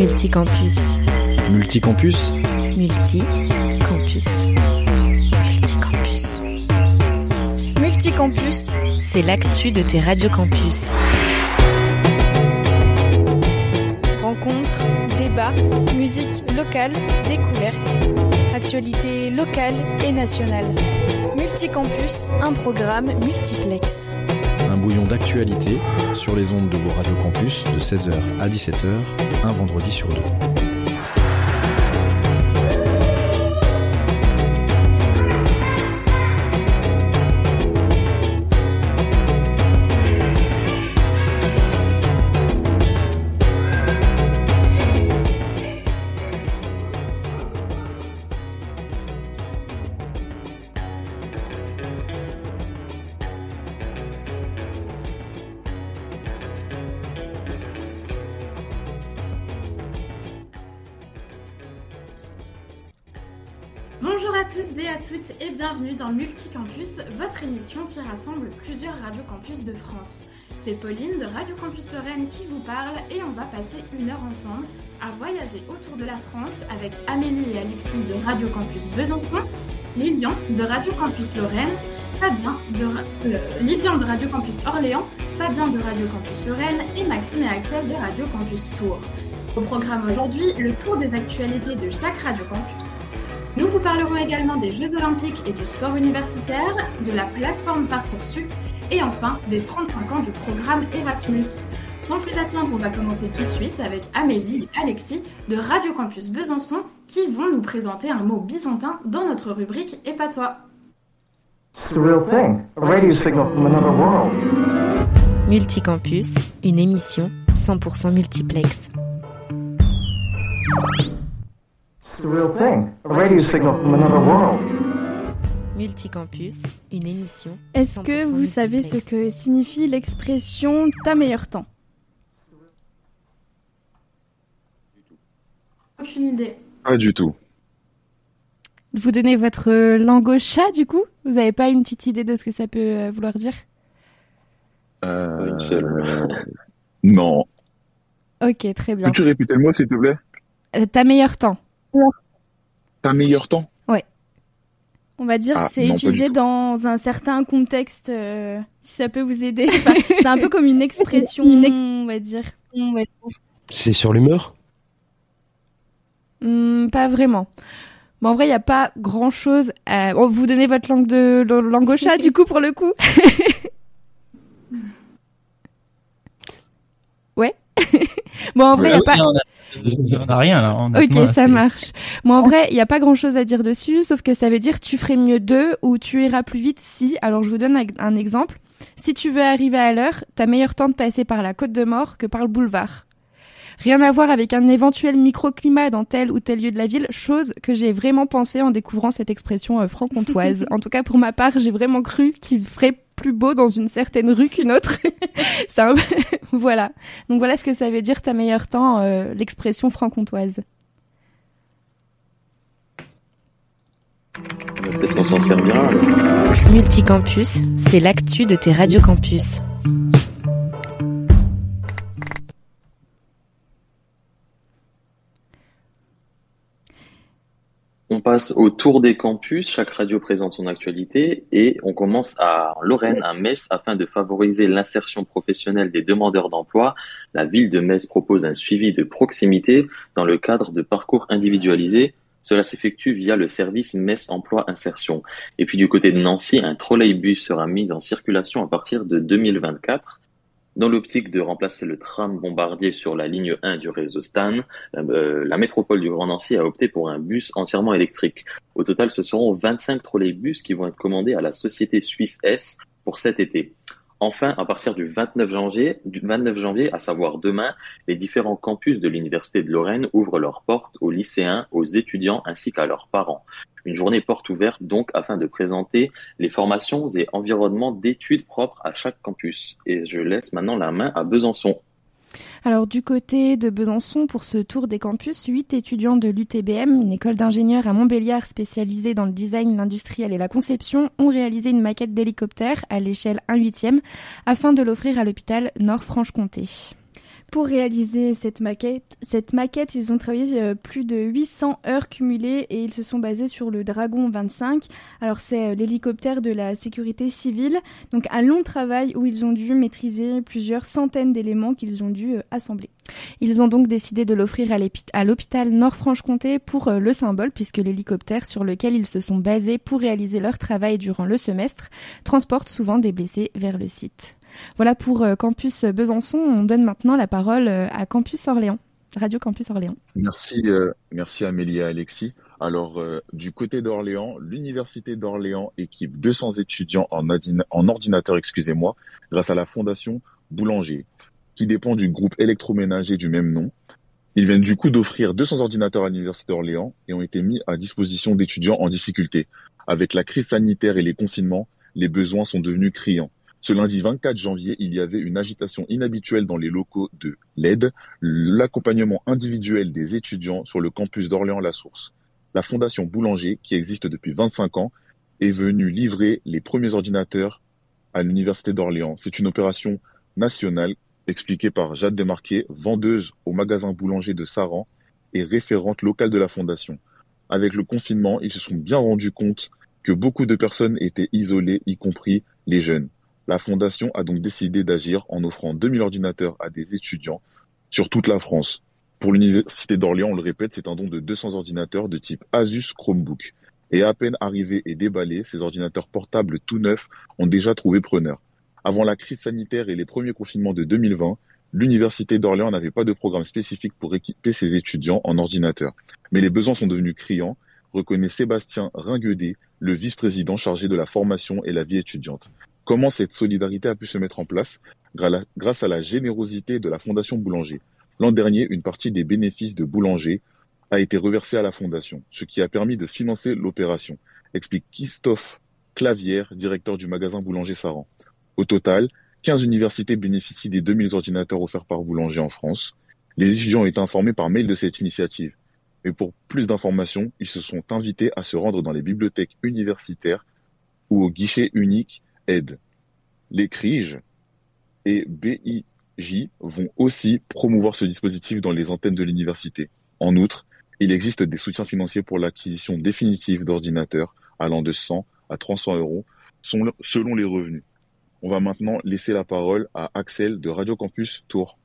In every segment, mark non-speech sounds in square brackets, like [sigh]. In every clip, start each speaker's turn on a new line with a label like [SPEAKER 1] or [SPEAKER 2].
[SPEAKER 1] Multicampus.
[SPEAKER 2] Multicampus
[SPEAKER 1] Multicampus. Multicampus.
[SPEAKER 3] Multicampus,
[SPEAKER 1] C'est l'actu de tes radiocampus.
[SPEAKER 3] rencontres, débats, musique locale, découvertes, actualités locales et nationales. Multicampus, un programme multiplex.
[SPEAKER 2] Un bouillon d'actualité sur les ondes de vos radiocampus de 16h à 17h, un vendredi sur deux.
[SPEAKER 4] Plusieurs radiocampus de France. C'est Pauline de Radio Campus Lorraine qui vous parle et on va passer une heure ensemble à voyager autour de la France avec Amélie et Alexis de Radio Campus Besançon, Lilian de Radio Campus Lorraine, Fabien de, euh, Lilian de Radio Campus Orléans, Fabien de Radio Campus Lorraine et Maxime et Axel de Radio Campus Tours. Au programme aujourd'hui, le tour des actualités de chaque Radio Campus. Nous vous parlerons également des Jeux Olympiques et du sport universitaire, de la plateforme Parcoursup et enfin des 35 ans du programme Erasmus. Sans plus attendre, on va commencer tout de suite avec Amélie et Alexis de Radio Campus Besançon qui vont nous présenter un mot bisontin dans notre rubrique Et pas toi.
[SPEAKER 1] Multicampus, une émission 100% multiplex.
[SPEAKER 5] It's the real thing. A radio signal from another world.
[SPEAKER 1] Multicampus, une émission.
[SPEAKER 3] Est-ce que
[SPEAKER 1] 100%
[SPEAKER 3] vous savez ce que signifie l'expression ta meilleur temps
[SPEAKER 4] Aucune idée.
[SPEAKER 6] Pas du tout.
[SPEAKER 3] Vous donnez votre langue au chat du coup? Vous n'avez pas une petite idée de ce que ça peut euh, vouloir dire?
[SPEAKER 6] Euh, non.
[SPEAKER 3] Ok, très bien.
[SPEAKER 6] Peux-tu répéter le mot, s'il te plaît?
[SPEAKER 3] Euh, ta meilleur temps.
[SPEAKER 6] T'as meilleur temps
[SPEAKER 3] On va dire
[SPEAKER 6] Ah,
[SPEAKER 3] que c'est
[SPEAKER 6] non, pas
[SPEAKER 3] utilisé dans un certain contexte, euh, si ça peut vous aider. [laughs] Enfin, c'est un peu comme une expression, on va dire. On va dire.
[SPEAKER 7] C'est sur l'humeur?
[SPEAKER 3] Hmm, pas vraiment. Bon, en vrai, il n'y a pas grand chose. À... Bon, vous donnez votre langue de langue au chat, du coup, pour le coup. [laughs] ouais. [laughs] bon, en vrai, il n'y a pas.
[SPEAKER 8] On n'a rien là.
[SPEAKER 3] Ok, ça marche. Bon, en vrai, il n'y a pas grand chose à dire dessus, sauf que ça veut dire tu ferais mieux d'eux ou tu iras plus vite si. Alors, je vous donne un- un exemple. Si tu veux arriver à l'heure, t'as meilleur temps de passer par la côte de mort que par le boulevard. Rien à voir avec un éventuel microclimat dans tel ou tel lieu de la ville, chose que j'ai vraiment pensé en découvrant cette expression euh, franc-comtoise. [laughs] en tout cas, pour ma part, j'ai vraiment cru qu'il ferait plus beau dans une certaine rue qu'une autre. [laughs] Un... [laughs] voilà. Donc voilà ce que ça veut dire ta meilleur temps, euh, l'expression franc-comtoise.
[SPEAKER 9] Peut-être qu'on s'en alors.
[SPEAKER 1] Multicampus, c'est l'actu de tes radiocampus.
[SPEAKER 9] On passe au tour des campus. Chaque radio présente son actualité et on commence à Lorraine, à Metz, afin de favoriser l'insertion professionnelle des demandeurs d'emploi. La ville de Metz propose un suivi de proximité dans le cadre de parcours individualisés. Cela s'effectue via le service Metz Emploi Insertion. Et puis du côté de Nancy, un trolleybus sera mis en circulation à partir de 2024. Dans l'optique de remplacer le tram bombardier sur la ligne 1 du réseau Stan, euh, la métropole du Grand Nancy a opté pour un bus entièrement électrique. Au total, ce seront 25 trolleybus qui vont être commandés à la société suisse S pour cet été. Enfin, à partir du 29 janvier, du 29 janvier, à savoir demain, les différents campus de l'Université de Lorraine ouvrent leurs portes aux lycéens, aux étudiants ainsi qu'à leurs parents. Une journée porte ouverte donc afin de présenter les formations et environnements d'études propres à chaque campus. Et je laisse maintenant la main à Besançon.
[SPEAKER 3] Alors du côté de Besançon, pour ce tour des campus, huit étudiants de l'UTBM, une école d'ingénieurs à Montbéliard spécialisée dans le design, l'industriel et la conception, ont réalisé une maquette d'hélicoptère à l'échelle 1 huitième afin de l'offrir à l'hôpital Nord-Franche-Comté.
[SPEAKER 1] Pour réaliser cette maquette, ils ont travaillé euh, plus de 800 heures cumulées et ils se sont basés sur le Dragon 25. Alors c'est euh, l'hélicoptère de la sécurité civile. Donc un long travail où ils ont dû maîtriser plusieurs centaines d'éléments qu'ils ont dû euh, assembler.
[SPEAKER 3] Ils ont donc décidé de l'offrir à l'hôpital Nord-Franche-Comté pour le symbole, puisque l'hélicoptère sur lequel ils se sont basés pour réaliser leur travail durant le semestre transporte souvent des blessés vers le site. Voilà pour euh, Campus Besançon. On donne maintenant la parole euh, à Campus Orléans, Radio Campus Orléans.
[SPEAKER 6] Merci, euh, merci Amélie et Alexis. Alors, du côté d'Orléans, l'Université d'Orléans équipe 200 étudiants en, ordinateur, excusez-moi, grâce à la Fondation Boulanger, qui dépend du groupe électroménager du même nom. Ils viennent du coup d'offrir 200 ordinateurs à l'Université d'Orléans et ont été mis à disposition d'étudiants en difficulté. Avec la crise sanitaire et les confinements, les besoins sont devenus criants. Ce lundi 24 janvier, il y avait une agitation inhabituelle dans les locaux de l'AIDE, l'accompagnement individuel des étudiants sur le campus d'Orléans-la Source. La Fondation Boulanger, qui existe depuis 25 ans, est venue livrer les premiers ordinateurs à l'Université d'Orléans. C'est une opération nationale expliquée par Jade Desmarquet, vendeuse au magasin Boulanger de Saran et référente locale de la Fondation. Avec le confinement, ils se sont bien rendus compte que beaucoup de personnes étaient isolées, y compris les jeunes. La Fondation a donc décidé d'agir en offrant 2000 ordinateurs à des étudiants sur toute la France. Pour l'Université d'Orléans, on le répète, c'est un don de 200 ordinateurs de type Asus Chromebook. Et à peine arrivés et déballés, ces ordinateurs portables tout neufs ont déjà trouvé preneur. Avant la crise sanitaire et les premiers confinements de 2020, l'Université d'Orléans n'avait pas de programme spécifique pour équiper ses étudiants en ordinateurs. Mais les besoins sont devenus criants, reconnaît Sébastien Ringuedet, le vice-président chargé de la formation et la vie étudiante. Comment cette solidarité a pu se mettre en place grâce à la générosité de la Fondation Boulanger. L'an dernier, une partie des bénéfices de Boulanger a été reversée à la Fondation, ce qui a permis de financer l'opération, explique Christophe Clavière, directeur du magasin Boulanger Saran. Au total, 15 universités bénéficient des 2000 ordinateurs offerts par Boulanger en France. Les étudiants ont été informés par mail de cette initiative. Mais pour plus d'informations, ils se sont invités à se rendre dans les bibliothèques universitaires ou au guichet unique Les CRIJ et BIJ vont aussi promouvoir ce dispositif dans les antennes de l'université. En outre, il existe des soutiens financiers pour l'acquisition définitive d'ordinateurs allant de 100 à 300 euros selon les revenus. On va maintenant laisser la parole à Axel de Radio Campus Tours.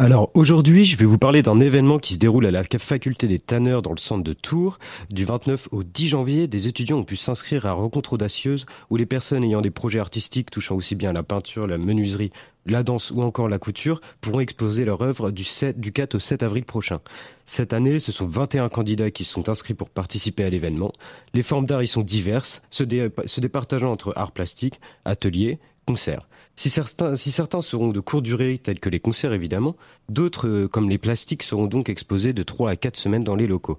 [SPEAKER 10] Alors aujourd'hui, je vais vous parler d'un événement qui se déroule à la faculté des tanneurs dans le centre de Tours. Du 29 au 10 janvier, des étudiants ont pu s'inscrire à Rencontre Audacieuse où les personnes ayant des projets artistiques touchant aussi bien la peinture, la menuiserie, la danse ou encore la couture pourront exposer leur œuvre du, 7, du 4 au 7 avril prochain. Cette année, ce sont 21 candidats qui sont inscrits pour participer à l'événement. Les formes d'art y sont diverses, se, se départageant entre art plastique, ateliers, concerts. Si certains, si certains seront de courte durée, tels que les concerts évidemment, d'autres, euh, comme les plastiques, seront donc exposés de 3 à 4 semaines dans les locaux.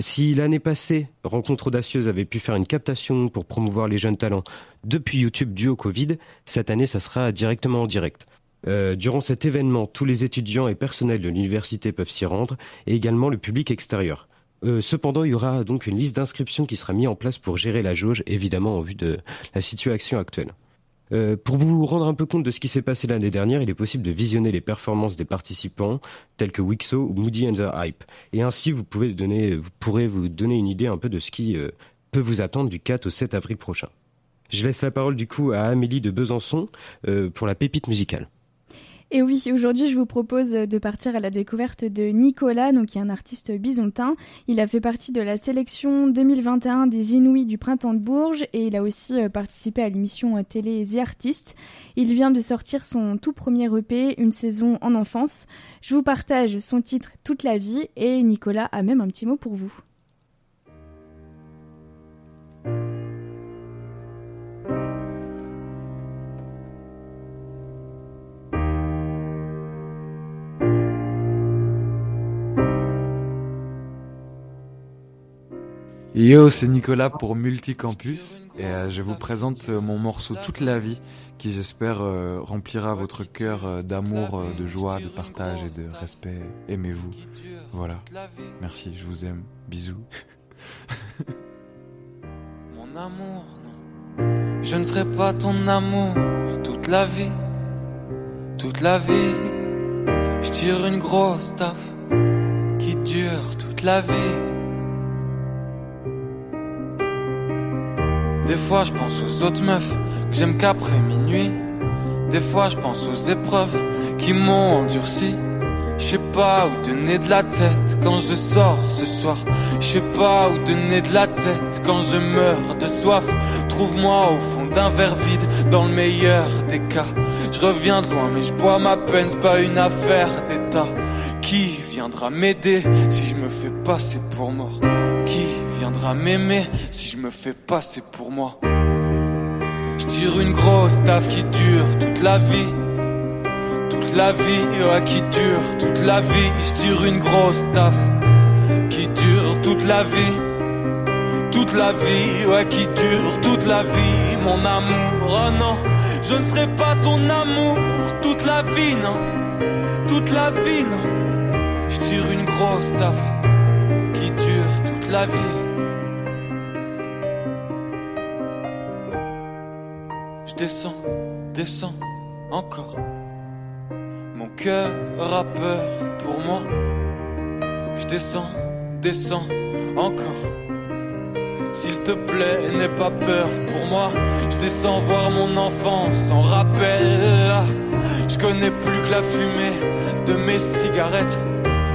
[SPEAKER 10] Si l'année passée, Rencontre Audacieuse avait pu faire une captation pour promouvoir les jeunes talents depuis YouTube dû au Covid, cette année, ça sera directement en direct. Euh, durant cet événement, tous les étudiants et personnels de l'université peuvent s'y rendre, et également le public extérieur. Euh, cependant, il y aura donc une liste d'inscriptions qui sera mise en place pour gérer la jauge, évidemment en vue de la situation actuelle. Euh, pour vous rendre un peu compte de ce qui s'est passé l'année dernière, il est possible de visionner les performances des participants tels que Wixo ou Moody and the Hype. Et ainsi, vous, pouvez vous pourrez vous donner une idée un peu de ce qui euh, peut vous attendre du 4 au 7 avril prochain. Je laisse la parole du coup à Amélie de Besançon euh, pour la pépite musicale.
[SPEAKER 1] Et oui, aujourd'hui, je vous propose de partir à la découverte de Nicolas, donc qui est un artiste bisontin. Il a fait partie de la sélection 2021 des Inouïs du Printemps de Bourges et il a aussi euh, participé à l'émission télé The Artist. Il vient de sortir son tout premier EP, Une saison en enfance. Je vous partage son titre Toute la vie et Nicolas a même un petit mot pour vous.
[SPEAKER 11] Yo, c'est Nicolas pour Multicampus et euh, je vous présente euh, mon morceau Toute la vie qui j'espère euh, remplira votre cœur d'amour, de joie, de partage et de respect. Aimez-vous. Voilà. Merci, je vous aime. Bisous. [laughs]
[SPEAKER 12] mon amour, non. Je ne serai pas ton amour toute la vie. Toute la vie. Je tire une grosse taf qui dure toute la vie. Des fois je pense aux autres meufs que j'aime qu'après minuit. Des fois je pense aux épreuves qui m'ont endurci. Je sais pas où donner de la tête quand je sors ce soir. Je sais pas où donner de la tête quand je meurs de soif. Trouve-moi au fond d'un verre vide dans le meilleur des cas. Je reviens de loin mais je bois ma peine, c'est pas une affaire d'état. Qui viendra m'aider si je me fais passer pour mort? Viendra m'aimer si je me fais passer pour moi Je tire une grosse taf qui dure toute la vie toute la vie, ouais, qui dure toute la vie. Je tire une grosse taf qui dure toute la vie. Toute la vie, ouais, qui dure toute la vie. Mon amour, oh non, je ne serai pas ton amour toute la vie, non. Toute la vie, non. Je tire une grosse taf qui dure toute la vie. Je descends, descends, encore mon cœur a peur pour moi. Je descends, descends encore. S'il te plaît, n'aie pas peur pour moi. Je descends voir mon enfance en rappel. Je connais plus que la fumée de mes cigarettes.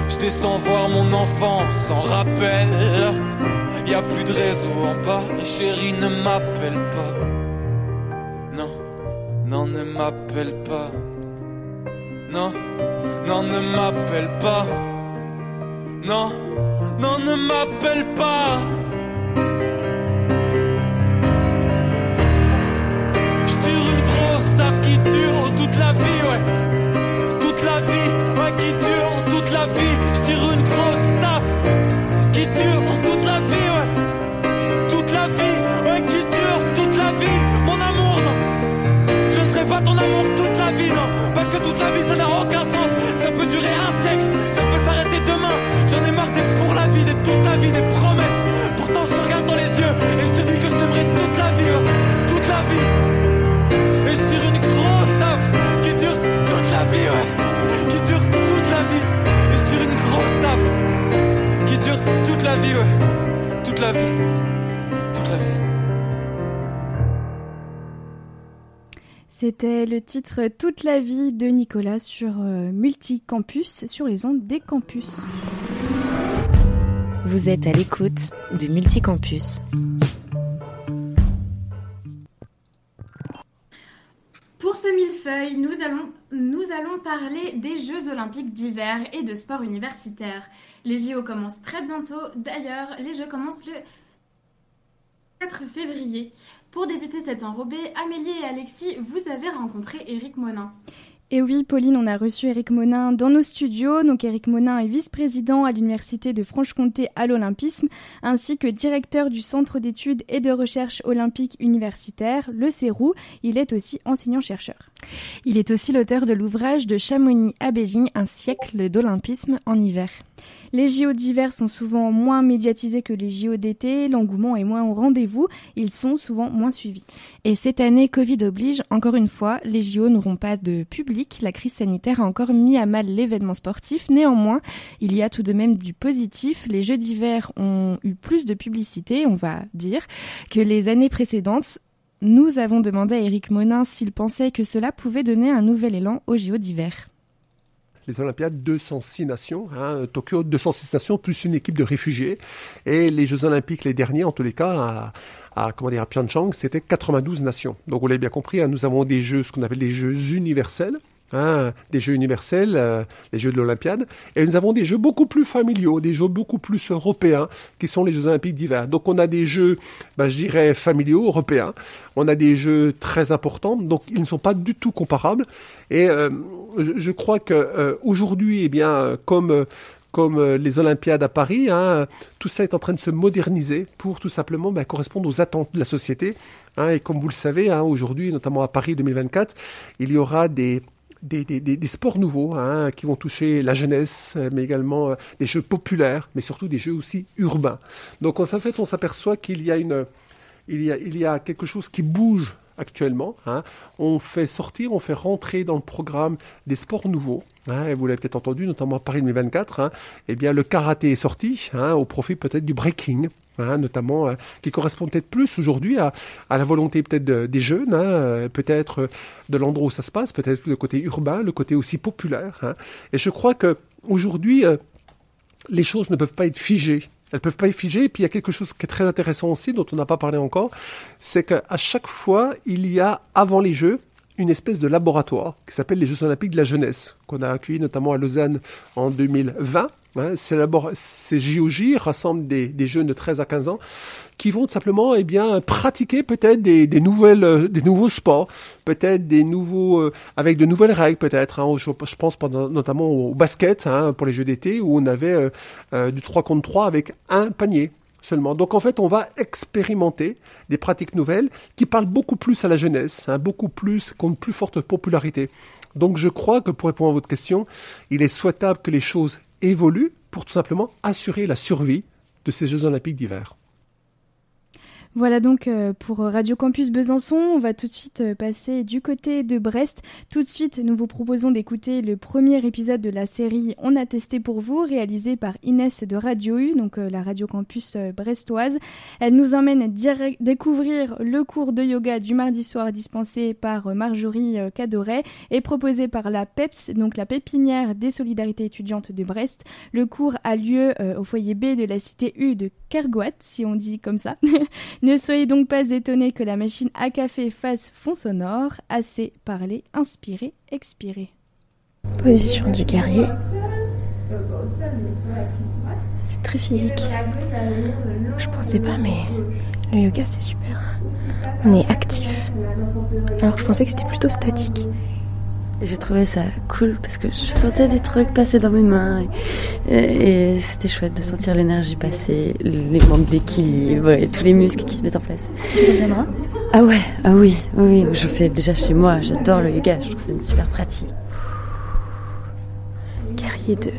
[SPEAKER 12] Je descends voir mon enfance en rappel. Y a plus de réseau en bas, chérie ne m'appelle pas. Ne m'appelle pas. Non, non, ne m'appelle pas. Non, non, ne m'appelle pas. Je tire une grosse taf qui dure toute la vie, ouais. Toute la vie, ouais, qui dure toute la vie. Je tire une grosse taf qui dure toute la vie, non. Parce que toute la vie, ça n'a aucun sens. Ça peut durer un siècle, ça peut s'arrêter demain. J'en ai marre d'être pour la vie, d'être toute la vie, des promesses. Pourtant, je te regarde dans les yeux et je te dis que je t'aimerai toute la vie, ouais. toute la vie. Et je tire une grosse taf qui dure toute la vie, ouais. Qui dure toute la vie. Et je tire une grosse taf qui dure toute la vie, ouais. Toute la vie.
[SPEAKER 7] C'était le titre Toute la vie de Nicolas sur euh, Multicampus, sur les ondes des campus.
[SPEAKER 1] Vous êtes à l'écoute de Multicampus.
[SPEAKER 4] Pour ce millefeuille, nous allons, nous allons parler des Jeux Olympiques d'hiver et de sport universitaire. Les JO commencent très bientôt. D'ailleurs, les Jeux commencent le 4 février. Pour débuter cet enrobé, Amélie et Alexis, vous avez rencontré Eric Monin.
[SPEAKER 7] Et oui, Pauline, on a reçu Eric Monin dans nos studios. Donc, Eric Monin est vice-président à l'Université de Franche-Comté à l'Olympisme, ainsi que directeur du Centre d'études et de recherche olympique universitaire, le CERU. Il est aussi enseignant-chercheur.
[SPEAKER 3] Il est aussi l'auteur de l'ouvrage de Chamonix à Beijing, un siècle d'olympisme en hiver.
[SPEAKER 7] Les JO d'hiver sont souvent moins médiatisés que les JO d'été, l'engouement est moins au rendez-vous, ils sont souvent moins suivis.
[SPEAKER 3] Et cette année, Covid oblige, encore une fois, les JO n'auront pas de public. La crise sanitaire a encore mis à mal l'événement sportif. Néanmoins, il y a tout de même du positif. Les Jeux d'hiver ont eu plus de publicité, on va dire, que les années précédentes. Nous avons demandé à Eric Monin s'il pensait que cela pouvait donner un nouvel élan aux JO d'hiver
[SPEAKER 13] les Olympiades, 206 nations, hein, Tokyo, 206 nations, plus une équipe de réfugiés. Et les Jeux Olympiques, les derniers, en tous les cas, à, à, comment dire, à Pyeongchang, c'était 92 nations. Donc, vous l'avez bien compris, hein, nous avons des Jeux, ce qu'on appelle les Jeux universels, Hein, des jeux universels, euh, les jeux de l'Olympiade, et nous avons des jeux beaucoup plus familiaux, des jeux beaucoup plus européens, qui sont les Jeux olympiques d'hiver. Donc on a des jeux, ben, je dirais, familiaux, européens, on a des jeux très importants, donc ils ne sont pas du tout comparables, et euh, je, je, crois que euh, aujourd'hui, eh bien, comme comme les Olympiades à Paris, hein, tout ça est en train de se moderniser pour tout simplement ben, correspondre aux attentes de la société. Hein, et comme vous le savez, hein, aujourd'hui, notamment à Paris 2024, il y aura des des, des, des, sports nouveaux hein, qui vont toucher la jeunesse, mais également euh, des jeux populaires, mais surtout des jeux aussi urbains. Donc en fait, on s'aperçoit qu'il y a une, il y a, il y a quelque chose qui bouge actuellement. Hein. On fait sortir, on fait rentrer dans le programme des sports nouveaux. Hein, vous l'avez peut-être entendu, notamment à Paris 2024. Hein, eh bien, le karaté est sorti hein, au profit peut-être du breaking. Hein, notamment, euh, qui correspond peut-être plus aujourd'hui à, la volonté peut-être des jeunes, hein, euh, peut-être euh, de l'endroit où ça se passe, peut-être le côté urbain, le côté aussi populaire. Hein. Et je crois que aujourd'hui, les choses ne peuvent pas être figées. Elles peuvent pas être figées. Et puis il y a quelque chose qui est très intéressant aussi, dont on n'a pas parlé encore, c'est qu'à chaque fois, il y a avant les Jeux une espèce de laboratoire qui s'appelle les Jeux Olympiques de la jeunesse, qu'on a accueilli notamment à Lausanne en 2020. Hein, ces JOJ rassemblent des, des, jeunes de 13 à 15 ans qui vont tout simplement eh bien, pratiquer peut-être des, des, nouvelles, euh, des nouveaux sports, peut-être des nouveaux, euh, avec de nouvelles règles peut-être. Hein, je, pense notamment au basket hein, pour les jeux d'été où on avait euh, du 3 contre 3 avec un panier seulement. Donc en fait, on va expérimenter des pratiques nouvelles qui parlent beaucoup plus à la jeunesse, hein, beaucoup plus, qui ont une plus forte popularité. Donc je crois que pour répondre à votre question, il est souhaitable que les choses évoluent pour tout simplement assurer la survie de ces Jeux olympiques d'hiver.
[SPEAKER 1] Voilà donc euh, pour Radio Campus Besançon. On va tout de suite euh, passer du côté de Brest. Tout de suite, nous vous proposons d'écouter le premier épisode de la série On a testé pour vous, réalisé par Inès de Radio U, donc euh, la Radio Campus brestoise. Elle nous emmène découvrir le cours de yoga du mardi soir dispensé par Marjorie Cadoret et proposé par la PEPS, donc la pépinière des solidarités étudiantes de Brest. Le cours a lieu au foyer B de la cité U de Kergoat, si on dit comme ça. [laughs] ne soyez donc pas étonnés que la machine à café fasse fond sonore. Assez parler, inspirer, expirer.
[SPEAKER 14] Position du guerrier. C'est très physique. Je pensais pas, mais le yoga c'est super. On est actif. Alors que je pensais que c'était plutôt statique.
[SPEAKER 15] J'ai trouvé ça cool parce que je sentais des trucs passer dans mes mains et, c'était chouette de sentir l'énergie passer, les membres d'équilibre et tous les muscles qui se mettent en place. Ah ouais, ah oui, oui, je fais déjà chez moi, j'adore le yoga, je trouve c'est une super pratique.
[SPEAKER 14] Guerrier 2.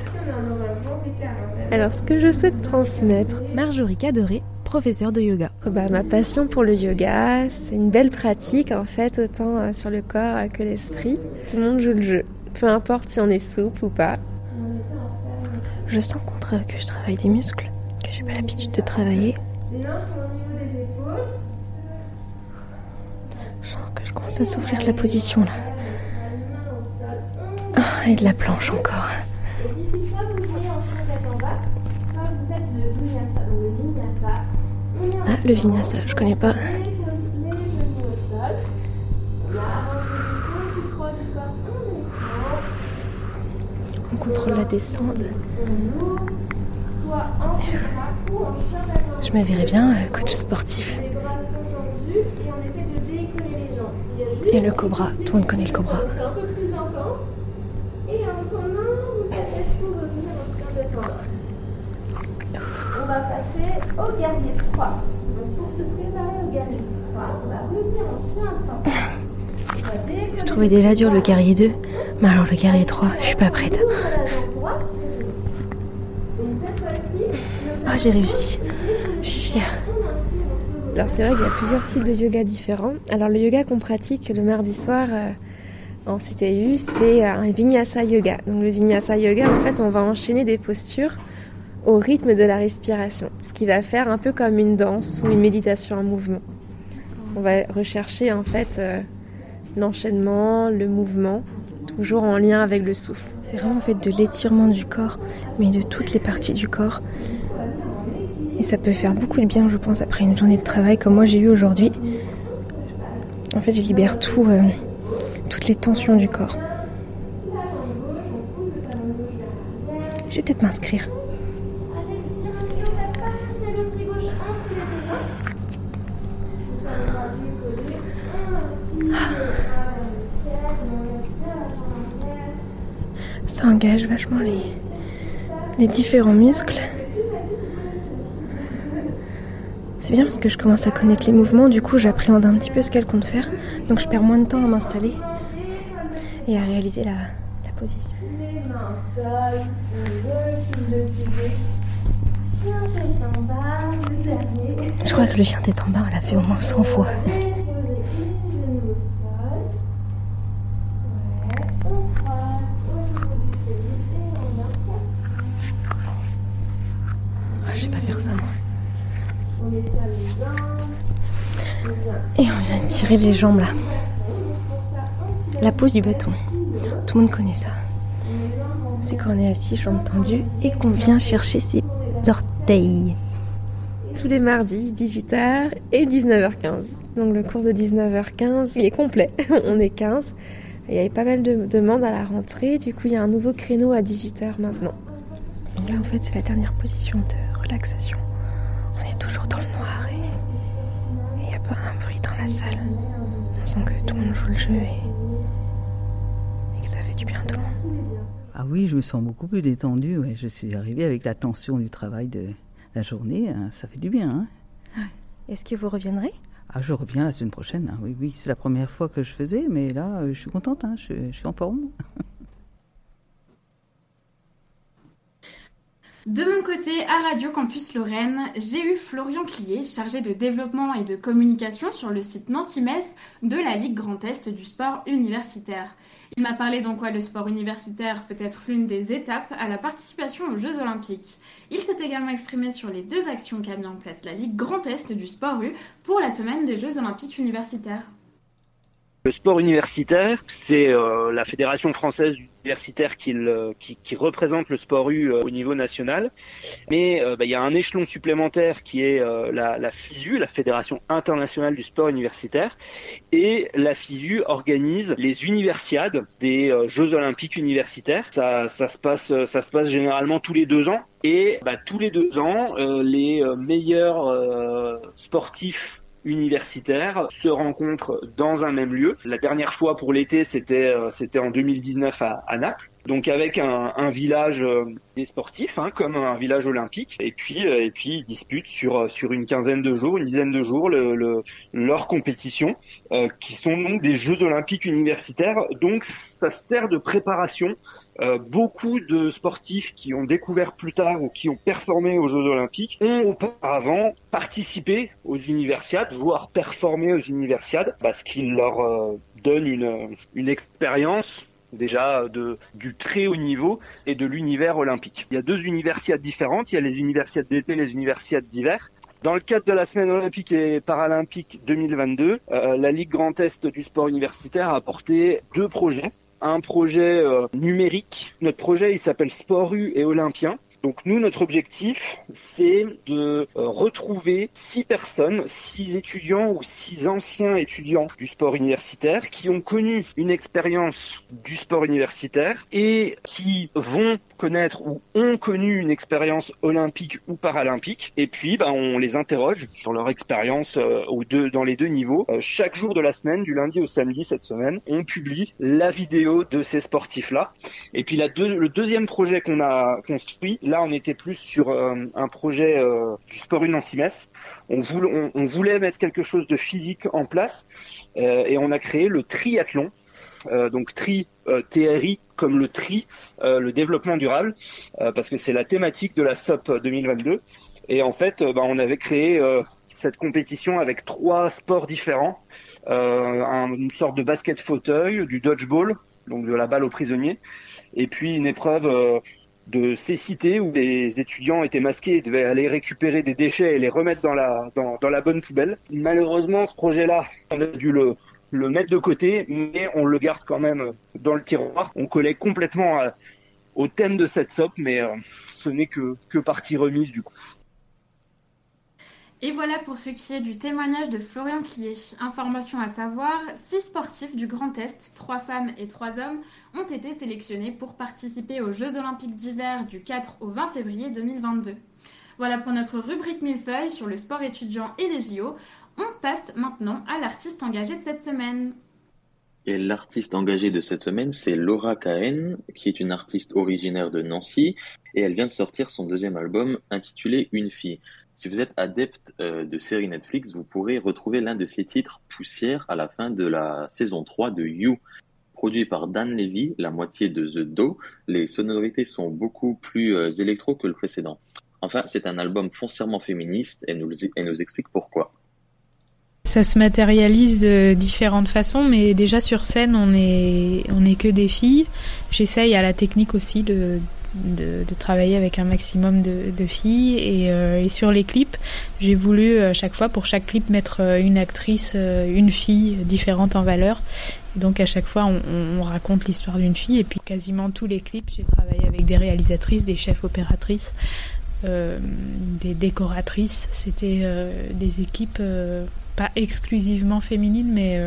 [SPEAKER 16] Alors ce que je souhaite transmettre,
[SPEAKER 14] Marjorie Cadoré, professeur de yoga
[SPEAKER 16] bah, Ma passion pour le yoga, c'est une belle pratique en fait, autant euh, sur le corps que l'esprit. Tout le monde joue le jeu, peu importe si on est souple ou pas.
[SPEAKER 14] Je sens contre que je travaille des muscles, que j'ai pas l'habitude de travailler. Je sens que je commence à souffrir de la position là. Ah, et de la planche encore. Ah, le vinyasa, je connais pas. On contrôle la descente. Je me verrais bien euh, coach sportif. Et le cobra, tout le monde connaît le cobra.
[SPEAKER 17] Va passer au guerrier 3. Donc pour se préparer au guerrier 3, on va revenir en chien
[SPEAKER 14] Je trouvais déjà dur le guerrier 2, mais alors le guerrier 3, je suis pas prête. Ah, j'ai réussi. Je suis fière.
[SPEAKER 16] Alors c'est vrai qu'il y a plusieurs styles de yoga différents. Alors le yoga qu'on pratique le mardi soir euh, en CTU, c'est un vinyasa yoga. Donc le vinyasa yoga, en fait, on va enchaîner des postures au rythme de la respiration, ce qui va faire un peu comme une danse ou une méditation en mouvement. On va rechercher en fait euh, l'enchaînement, le mouvement, toujours en lien avec le souffle.
[SPEAKER 14] C'est vraiment en fait de l'étirement du corps, mais de toutes les parties du corps. Et ça peut faire beaucoup de bien, je pense, après une journée de travail comme moi j'ai eu aujourd'hui. En fait, je libère tout, euh, toutes les tensions du corps. Je vais peut-être m'inscrire. Engage vachement les, différents muscles. C'est bien parce que je commence à connaître les mouvements, du coup j'appréhende un petit peu ce qu'elle compte faire, donc je perds moins de temps à m'installer et à réaliser la, la position. Je crois que le chien tête en bas, on l'a fait au moins 100 fois. Tirer les jambes là. La pose du bâton. Tout le monde connaît ça. C'est quand on est assis, jambes tendues, et qu'on vient chercher ses orteils.
[SPEAKER 16] Tous les mardis, 18h et 19h15. Donc le cours de 19h15, il est complet. [laughs] on est 15. Il y avait pas mal de demandes à la rentrée. Du coup, il y a un nouveau créneau à 18h maintenant.
[SPEAKER 14] Donc là, en fait, c'est la dernière position de relaxation. On est toujours dans le noir Que tout le monde joue le jeu et, et que ça fait du bien à tout le monde.
[SPEAKER 18] Ah oui, je me sens beaucoup plus détendue. Ouais. Je suis arrivée avec la tension du travail de la journée. hein. Ça fait du bien. Hein.
[SPEAKER 14] Est-ce que vous reviendrez?
[SPEAKER 18] Ah, je reviens la semaine prochaine. hein. Oui, oui, c'est la première fois que je faisais, mais là, euh, je suis contente. Je, je suis en forme.
[SPEAKER 4] De mon côté, à Radio Campus Lorraine, j'ai eu Florian Clier, chargé de développement et de communication sur le site Nancy-Metz de la Ligue Grand Est du sport universitaire. Il m'a parlé d'en quoi le sport universitaire peut être l'une des étapes à la participation aux Jeux Olympiques. Il s'est également exprimé sur les deux actions qu'a mis en place la Ligue Grand Est du sport U pour la semaine des Jeux Olympiques universitaires.
[SPEAKER 19] Le sport universitaire, c'est euh, la fédération française universitaire qui, le- qui, qui représente le sport U euh, au niveau national. Mais euh, bah, il y a un échelon supplémentaire qui est euh, la, la FISU, la Fédération internationale du sport universitaire. Et la FISU organise les universiades des euh, Jeux olympiques universitaires. Ça, ça, se passe, euh, ça se passe généralement tous les deux ans. Et bah, tous les deux ans, euh, les euh, meilleurs euh, sportifs universitaires se rencontrent dans un même lieu. La dernière fois pour l'été, c'était euh, c'était en 2019 à, à Naples. Donc avec un, un village euh, des sportifs, hein, comme un village olympique, et puis euh, et puis ils disputent sur sur une quinzaine de jours, une dizaine de jours, le, le- leur compétition, euh, qui sont donc des Jeux olympiques universitaires. Donc ça sert de préparation euh, beaucoup de sportifs qui ont découvert plus tard ou qui ont performé aux Jeux Olympiques ont auparavant participé aux Universiades, voire performé aux Universiades, parce qu'ils leur euh, donne une, une expérience déjà de, du très haut niveau et de l'univers olympique. Il y a deux universiades différentes, il y a les universiades d'été et les universiades d'hiver. Dans le cadre de la semaine olympique et paralympique 2022, euh, la Ligue Grand Est du sport universitaire a apporté deux projets un projet euh, numérique. Notre projet, il s'appelle Sport U et Olympien. Donc nous, notre objectif, c'est de euh, retrouver six personnes, six étudiants ou six anciens étudiants du sport universitaire qui ont connu une expérience du sport universitaire et qui vont connaître ou ont connu une expérience olympique ou paralympique. Et puis, bah, on les interroge sur leur expérience euh, aux deux, dans les deux niveaux. Euh, chaque jour de la semaine, du lundi au samedi cette semaine, on publie la vidéo de ces sportifs-là. Et puis la deux- le deuxième projet qu'on a construit, là on était plus sur euh, un projet euh, du sport une Nancy-Metz. On on, voulait mettre quelque chose de physique en place euh, et on a créé le triathlon. Donc tri TRI comme le tri, le développement durable, parce que c'est la thématique de la SOP 2022. Et en fait, bah, on avait créé cette compétition avec trois sports différents, un- une sorte de basket fauteuil, du dodgeball, donc de la balle aux prisonniers, et puis une épreuve de cécité où les étudiants étaient masqués et devaient aller récupérer des déchets et les remettre dans la dans, dans la bonne poubelle. Malheureusement, ce projet-là, on a dû le le mettre de côté, mais on le garde quand même dans le tiroir. On collait complètement euh, au thème de cette SOP, mais euh, ce n'est que que partie remise du coup.
[SPEAKER 4] Et voilà pour ce qui est du témoignage de Florian Clier. Information à savoir, six sportifs du Grand Est, trois femmes et trois hommes, ont été sélectionnés pour participer aux Jeux Olympiques d'hiver du 4 au 20 février 2022. Voilà pour notre rubrique millefeuille sur le sport étudiant et les JO. On passe maintenant à l'artiste engagé de cette semaine.
[SPEAKER 9] Et l'artiste engagée de cette semaine, c'est Laura Cahen, qui est une artiste originaire de Nancy, et elle vient de sortir son deuxième album intitulé Une fille. Si vous êtes adepte euh, de séries Netflix, vous pourrez retrouver l'un de ses titres, Poussière, à la fin de la saison 3 de You. Produit par Dan Levy, la moitié de The Do, les sonorités sont beaucoup plus euh, électro que le précédent. Enfin, c'est un album foncièrement féministe et nous, nous explique pourquoi.
[SPEAKER 20] Ça se matérialise de différentes façons, mais déjà sur scène, on est que des filles. J'essaye à la technique aussi de, de, de, travailler avec un maximum de, de filles. Et, euh, et, sur les clips, j'ai voulu à chaque fois, pour chaque clip, mettre une actrice, une fille différente en valeur. donc à chaque fois, on, on raconte l'histoire d'une fille. Et puis quasiment tous les clips, j'ai travaillé avec des réalisatrices, des chefs opératrices. Euh, des décoratrices. C'était euh, des équipes euh, pas exclusivement féminines, mais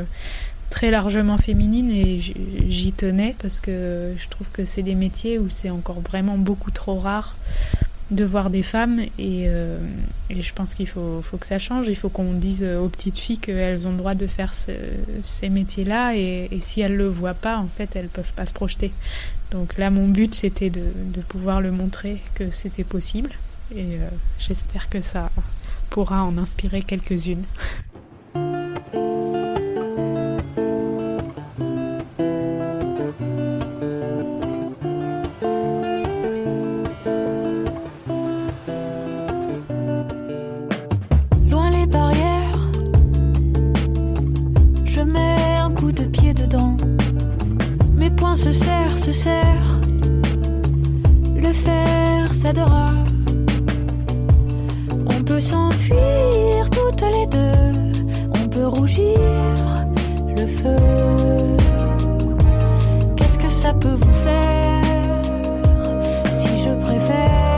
[SPEAKER 20] très largement féminines et j'y tenais parce que je trouve que c'est des métiers où c'est encore vraiment beaucoup trop rare de voir des femmes et, euh, je pense qu'il faut, faut, que ça change. Il faut qu'on dise aux petites filles qu'elles ont le droit de faire ce, ces métiers-là et, si elles le voient pas, en fait, elles peuvent pas se projeter. Donc là, mon but, c'était de, de, pouvoir le montrer que c'était possible et euh, j'espère que ça pourra en inspirer quelques-unes.
[SPEAKER 21] Se serre, se serre. Le fer cédera. On peut s'enfuir toutes les deux. On peut rougir le feu. Qu'est-ce que ça peut vous faire si je préfère?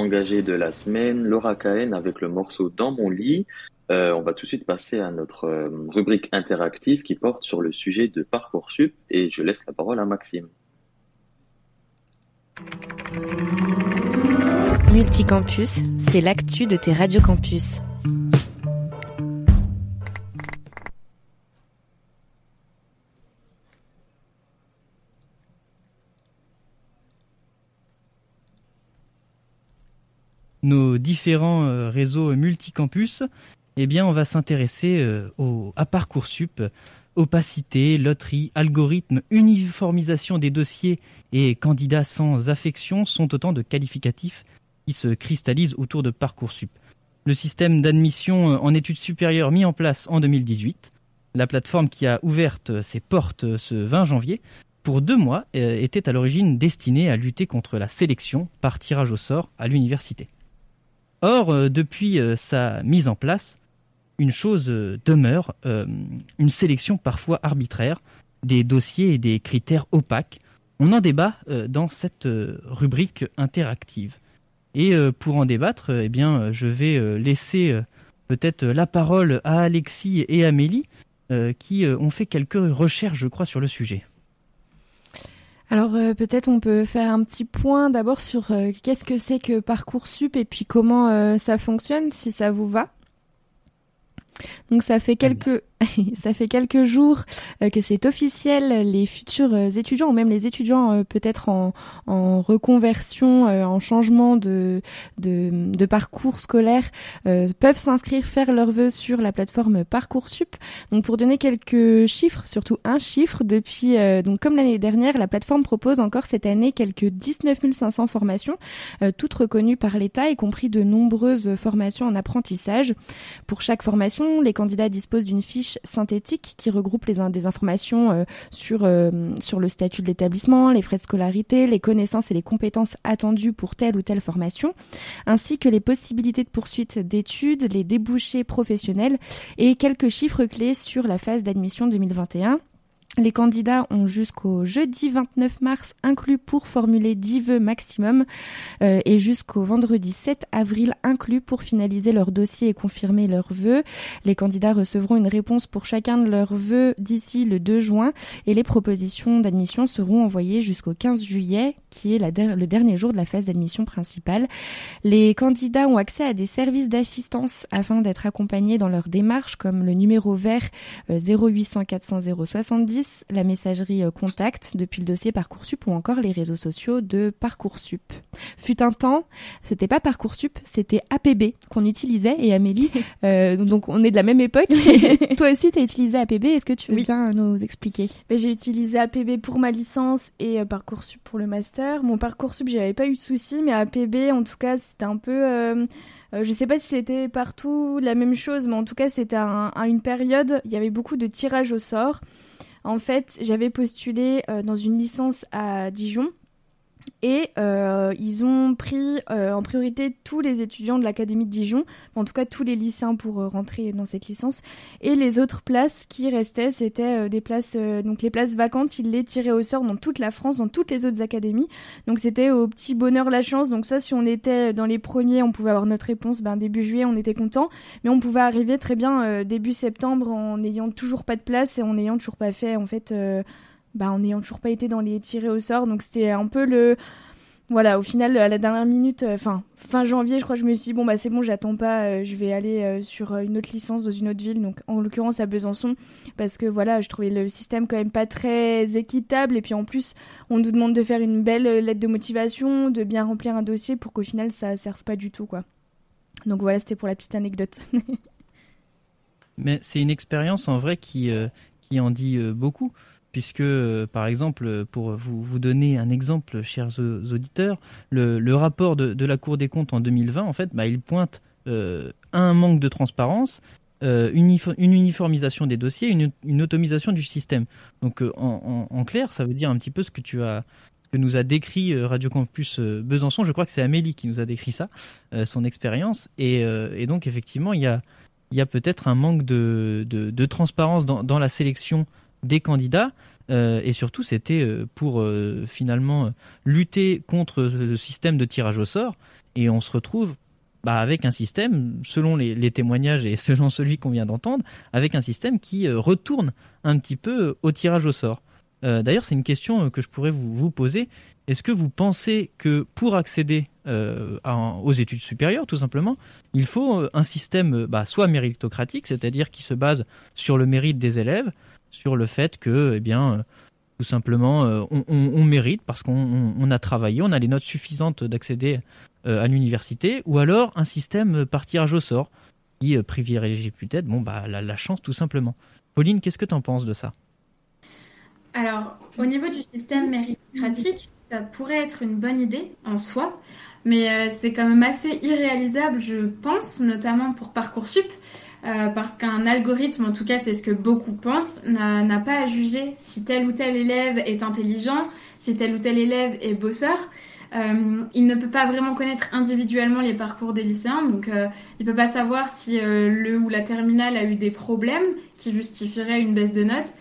[SPEAKER 9] Engagé de la semaine, Laura Cahen, avec le morceau Dans mon lit. Euh, on va tout de suite passer à notre euh, rubrique interactive qui porte sur le sujet de Parcoursup et je laisse la parole à Maxime.
[SPEAKER 1] Multicampus, c'est l'actu de tes radiocampus.
[SPEAKER 8] Nos différents euh, réseaux multicampus, eh bien, on va s'intéresser euh, à Parcoursup, opacité, loterie, algorithme, uniformisation des dossiers et candidats sans affection sont autant de qualificatifs qui se cristallisent autour de Parcoursup. Le système d'admission euh, en études supérieures mis en place en 2018 la plateforme qui a ouvert ses portes ce 20 janvier, pour deux mois, était à l'origine destinée à lutter contre la sélection par tirage au sort à l'université. Or, depuis sa mise en place, une chose demeure, une sélection parfois arbitraire, des dossiers et des critères opaques. On en débat dans cette rubrique interactive. Et pour en débattre, eh bien, je vais laisser peut-être la parole à Alexis et Amélie, qui ont fait quelques recherches, je crois, sur le sujet.
[SPEAKER 3] Alors peut-être on peut faire un petit point d'abord sur qu'est-ce que c'est que Parcoursup et puis comment ça fonctionne, si ça vous va. Donc ça fait quelques [laughs] ça fait quelques jours euh, que c'est officiel. Les futurs euh, étudiants ou même les étudiants euh, peut-être en, reconversion, en changement de parcours scolaire peuvent s'inscrire, faire leurs vœux sur la plateforme Parcoursup. Donc pour donner quelques chiffres, surtout un chiffre, depuis donc comme l'année dernière, la plateforme propose encore cette année quelques 19 500 formations, toutes reconnues par l'État, y compris de nombreuses formations en apprentissage. Pour chaque formation, les candidats disposent d'une fiche synthétique qui regroupe les, des informations euh, sur, euh, sur le statut de l'établissement, les frais de scolarité, les connaissances et les compétences attendues pour telle ou telle formation, ainsi que les possibilités de poursuite d'études, les débouchés professionnels et quelques chiffres clés sur la phase d'admission 2021. Les candidats ont jusqu'au jeudi 29 mars inclus pour formuler 10 vœux maximum euh, et jusqu'au vendredi 7 avril inclus pour finaliser leur dossier et confirmer leurs vœux. Les candidats recevront une réponse pour chacun de leurs vœux d'ici le 2 juin et les propositions d'admission seront envoyées jusqu'au 15 juillet qui est le dernier jour de la phase d'admission principale. Les candidats ont accès à des services d'assistance afin d'être accompagnés dans leur démarche comme le numéro vert 0800 400 070 la messagerie euh, Contact depuis le dossier Parcoursup ou encore les réseaux sociaux de Parcoursup. Fut un temps, c'était pas Parcoursup, c'était APB qu'on utilisait et Amélie, [laughs] euh, donc on est de la même époque. [laughs] Toi aussi, tu as utilisé APB, est-ce que tu veux bien nous expliquer?
[SPEAKER 1] Ben, J'ai utilisé APB pour ma licence et euh, Parcoursup pour le master. Mon Parcoursup, j'avais pas eu de soucis, mais APB, en tout cas, c'était un peu... Euh, je sais pas si c'était partout la même chose, mais en tout cas, c'était à une période, il y avait beaucoup de tirages au sort. En fait, j'avais postulé euh, dans une licence à Dijon et euh, ils ont pris euh, en priorité tous les étudiants de l'académie de Dijon, en tout cas tous les lycéens pour euh, rentrer dans cette licence. Et les autres places qui restaient, c'était des places, donc les places vacantes, ils les tiraient au sort dans toute la France, dans toutes les autres académies. Donc c'était au petit bonheur la chance. Donc ça, si on était dans les premiers, on pouvait avoir notre réponse. Ben début juillet, on était content, mais on pouvait arriver très bien début septembre en n'ayant toujours pas de place et en n'ayant toujours pas fait en fait bah, en n'ayant toujours pas été dans les tirés au sort. Donc c'était un peu le. Voilà, au final, à la dernière minute, euh, enfin, fin janvier, je crois, je me suis dit, bon, bah c'est bon, j'attends pas, euh, je vais aller euh, sur une autre licence dans une autre ville, donc en l'occurrence à Besançon, parce que voilà, je trouvais le système quand même pas très équitable, et puis en plus, on nous demande de faire une belle lettre de motivation, de bien remplir un dossier pour qu'au final, ça serve pas du tout, quoi. Donc voilà, c'était pour la petite anecdote. [laughs]
[SPEAKER 8] Mais c'est une expérience en vrai qui, qui en dit beaucoup puisque, euh, par exemple, pour vous, vous donner un exemple, chers auditeurs, le, rapport de, la Cour des comptes en 2020, en fait, bah, il pointe euh, un manque de transparence, euh, une, uniformisation des dossiers, une, une, automisation du système. Donc, en, clair, ça veut dire un petit peu ce que tu as que nous a décrit Radio Campus Besançon. Je crois que c'est Amélie qui nous a décrit ça, son expérience. Et, donc, effectivement, il y a, y peut-être un manque de, de, transparence dans, dans la sélection des candidats. Euh, et surtout, c'était euh, pour euh, finalement lutter contre le système de tirage au sort. Et on se retrouve bah, avec un système, selon les, témoignages et [laughs] selon celui qu'on vient d'entendre, avec un système qui retourne un petit peu au tirage au sort. D'ailleurs, c'est une question que je pourrais vous, poser. Est-ce que vous pensez que pour accéder aux études supérieures, tout simplement, il faut un système bah, soit méritocratique, c'est-à-dire qui se base sur le mérite des élèves, sur le fait que, eh bien, tout simplement, euh, on, mérite parce qu'on a travaillé, on a les notes suffisantes d'accéder euh, à l'université, ou alors un système par tirage au sort qui euh, privilégie peut-être bon, bah, la, chance tout simplement. Pauline, qu'est-ce que tu en penses de ça?
[SPEAKER 4] Alors, au niveau du système méritocratique, ça pourrait être une bonne idée en soi, mais c'est quand même assez irréalisable, je pense, notamment pour Parcoursup, euh, parce qu'un algorithme, en tout cas c'est ce que beaucoup pensent, n'a pas à juger si tel ou tel élève est intelligent, si tel ou tel élève est bosseur. Euh, il ne peut pas vraiment connaître individuellement les parcours des lycéens, donc euh, il peut pas savoir si le ou la terminale a eu des problèmes qui justifieraient une baisse de notes.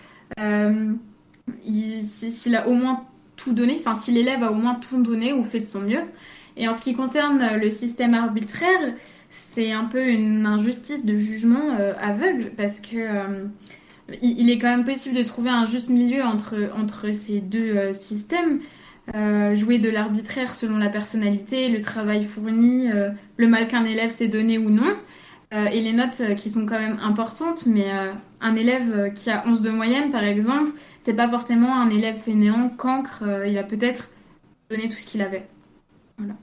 [SPEAKER 4] Il- S'il a au moins tout donné, enfin si l'élève a au moins tout donné ou fait de son mieux. Et en ce qui concerne le système arbitraire, c'est un peu une injustice de jugement euh, aveugle parce que euh, il, est quand même possible de trouver un juste milieu entre, entre ces deux euh, systèmes. Jouer de l'arbitraire selon la personnalité, le travail fourni, le mal qu'un élève s'est donné ou non, et les notes qui sont quand même importantes, mais un élève qui a 11 de moyenne par exemple, c'est pas forcément un élève fainéant, cancre, il a peut-être donné tout ce qu'il avait. Voilà.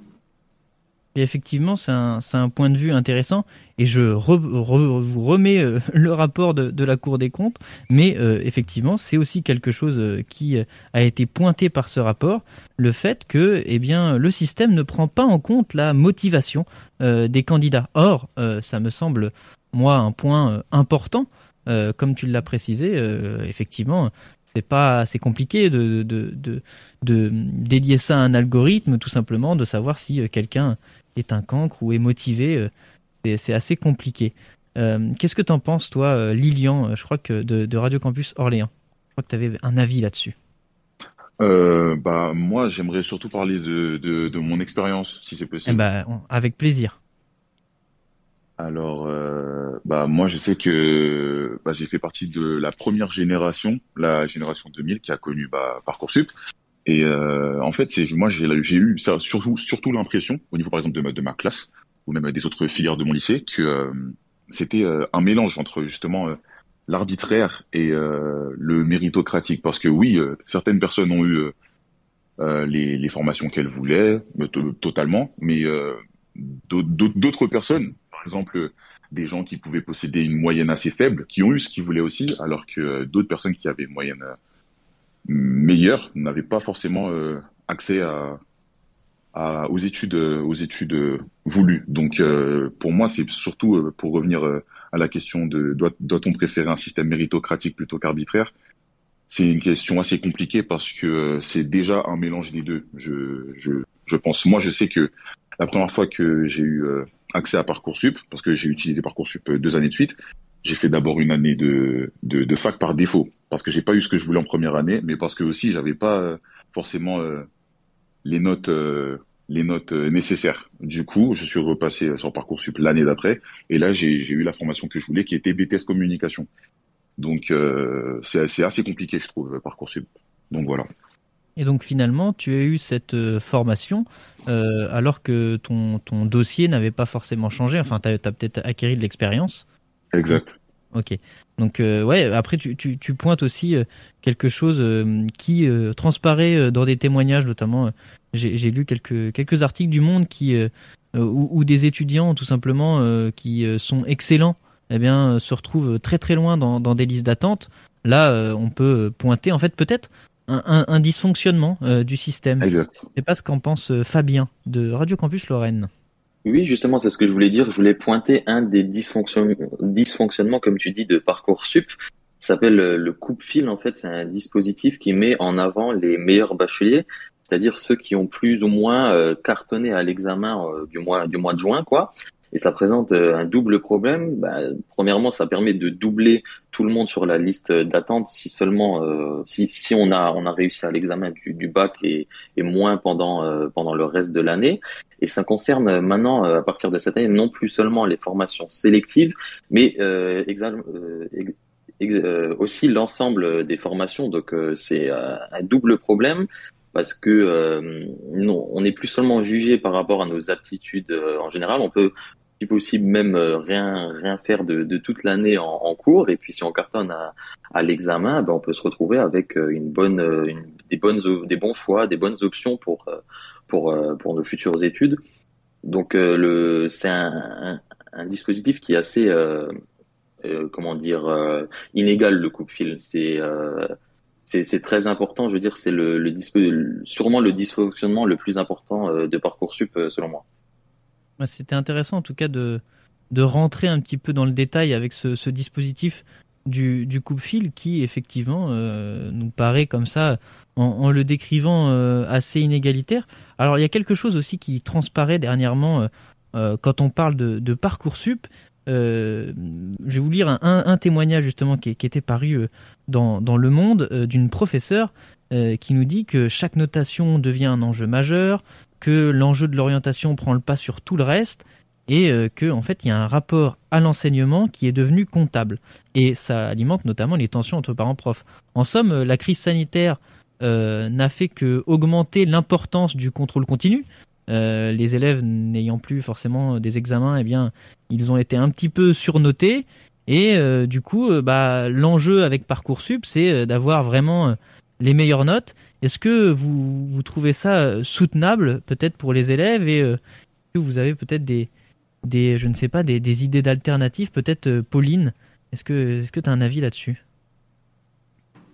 [SPEAKER 8] Effectivement, c'est un, point de vue intéressant. Et je vous remets euh, [laughs] le rapport de, la Cour des comptes. Mais euh, effectivement, c'est aussi quelque chose euh, qui a été pointé par ce rapport. Le fait que eh bien, le système ne prend pas en compte la motivation des candidats. Or, ça me semble, moi, un point important. Comme tu l'as précisé, effectivement, c'est pas, c'est compliqué de, de, de, délier ça à un algorithme, tout simplement, de savoir si quelqu'un est un cancre ou est motivé. euh, c'est, assez compliqué. Euh, qu'est-ce que t'en penses, toi, euh, Lilian, je crois que de, de Radio Campus Orléans Je crois que tu avais un avis là-dessus.
[SPEAKER 6] Euh, bah moi j'aimerais surtout parler de, de, de mon expérience si c'est
[SPEAKER 8] Eh
[SPEAKER 6] possible.
[SPEAKER 8] on- avec plaisir.
[SPEAKER 6] Alors euh, bah moi je sais que bah, j'ai fait partie de la première génération, la génération 2000 qui a connu bah, parcoursup. Et euh, en fait c'est moi j'ai eu ça surtout surtout l'impression au niveau par exemple de ma, classe ou même des autres filières de mon lycée que euh, c'était euh, un mélange entre justement euh, l'arbitraire et euh, le méritocratique. Parce que oui euh, certaines personnes ont eu les, les formations qu'elles voulaient to- totalement mais d'autres personnes par exemple des gens qui pouvaient posséder une moyenne assez faible qui ont eu ce qu'ils voulaient aussi alors que d'autres personnes qui avaient une moyenne meilleure n'avaient pas forcément euh, accès à, à- aux études euh, aux études euh, voulues. Donc pour moi c'est surtout pour revenir à la question de doit- doit-on préférer un système méritocratique plutôt qu'arbitraire c'est une question assez compliquée parce que c'est déjà un mélange des deux. Je, je, je pense. Moi je sais que la première fois que j'ai eu accès à Parcoursup, parce que j'ai utilisé Parcoursup deux années de suite, j'ai fait d'abord une année de, de, fac par défaut, parce que j'ai pas eu ce que je voulais en première année, mais parce que aussi j'avais pas euh, forcément euh, les notes euh, les notes nécessaires. Du coup, je suis repassé sur Parcoursup l'année d'après, et là j'ai eu la formation que je voulais, qui était BTS communication. Donc c'est assez compliqué, je trouve, Parcoursup. Donc voilà.
[SPEAKER 8] Et donc finalement, tu as eu cette formation alors que ton, ton dossier n'avait pas forcément changé. Enfin, tu as, peut-être acquis de l'expérience.
[SPEAKER 6] Exact.
[SPEAKER 8] Ok. Donc euh, ouais, après tu, tu, tu pointes aussi euh, quelque chose euh, qui transparaît dans des témoignages, notamment. j'ai lu quelques, quelques articles du Monde qui où, où des étudiants tout simplement qui sont excellents, eh bien se retrouvent très très loin dans, dans des listes d'attente. Là, on peut pointer en fait peut-être un, un, un dysfonctionnement du système.
[SPEAKER 6] Exact.
[SPEAKER 8] Je sais pas ce qu'en pense Fabien de Radio Campus Lorraine.
[SPEAKER 9] Oui, justement, c'est ce que je voulais dire. Je voulais pointer un des dysfonctionnements, comme tu dis, de Parcoursup. Ça s'appelle euh, le coupe-fil. En fait, c'est un dispositif qui met en avant les meilleurs bacheliers, c'est-à-dire ceux qui ont plus ou moins euh, cartonné à l'examen euh, du mois du mois de juin, quoi. Et ça présente euh, un double problème. Bah, premièrement, ça permet de doubler tout le monde sur la liste d'attente si seulement euh, si, si on a on a réussi à l'examen du, du bac et, et moins pendant euh, pendant le reste de l'année. Et ça concerne euh, maintenant euh, à partir de cette année non plus seulement les formations sélectives, mais euh, aussi l'ensemble des formations. Donc c'est un double problème parce que euh, non, on n'est plus seulement jugé par rapport à nos aptitudes euh, en général, on peut si possible même euh, rien rien faire de, toute l'année en, cours. Et puis si on cartonne à, l'examen ben on peut se retrouver avec euh, une bonne euh, des bonnes des bons choix des bonnes options pour pour pour nos futures études. Donc le c'est un, dispositif qui est assez comment dire inégal le coupe-fil c'est c'est très important. Je veux dire c'est le, sûrement le dysfonctionnement le plus important de parcoursup selon moi
[SPEAKER 8] C'était intéressant en tout cas de, rentrer un petit peu dans le détail avec ce, dispositif du, coupe-fil qui effectivement nous paraît comme ça en, le décrivant assez inégalitaire. Alors il y a quelque chose aussi qui transparaît dernièrement quand on parle de, parcoursup, euh, je vais vous lire un, témoignage justement qui, était paru euh, dans, Le Monde euh, d'une professeure qui nous dit que chaque notation devient un enjeu majeur, que l'enjeu de l'orientation prend le pas sur tout le reste et que en fait il y a un rapport à l'enseignement qui est devenu comptable et ça alimente notamment les tensions entre parents-profs. En somme, la crise sanitaire n'a fait que augmenter l'importance du contrôle continu, euh, les élèves n'ayant plus forcément des examens, eh bien, ils ont été un petit peu surnotés. Et euh, du coup, euh, bah, l'enjeu avec Parcoursup, c'est d'avoir vraiment les meilleures notes. Est-ce que vous, trouvez ça soutenable, peut-être pour les élèves, et que vous avez peut-être des, je ne sais pas, des, des idées d'alternatives, peut-être Pauline Est-ce que est-ce que tu as un avis là-dessus?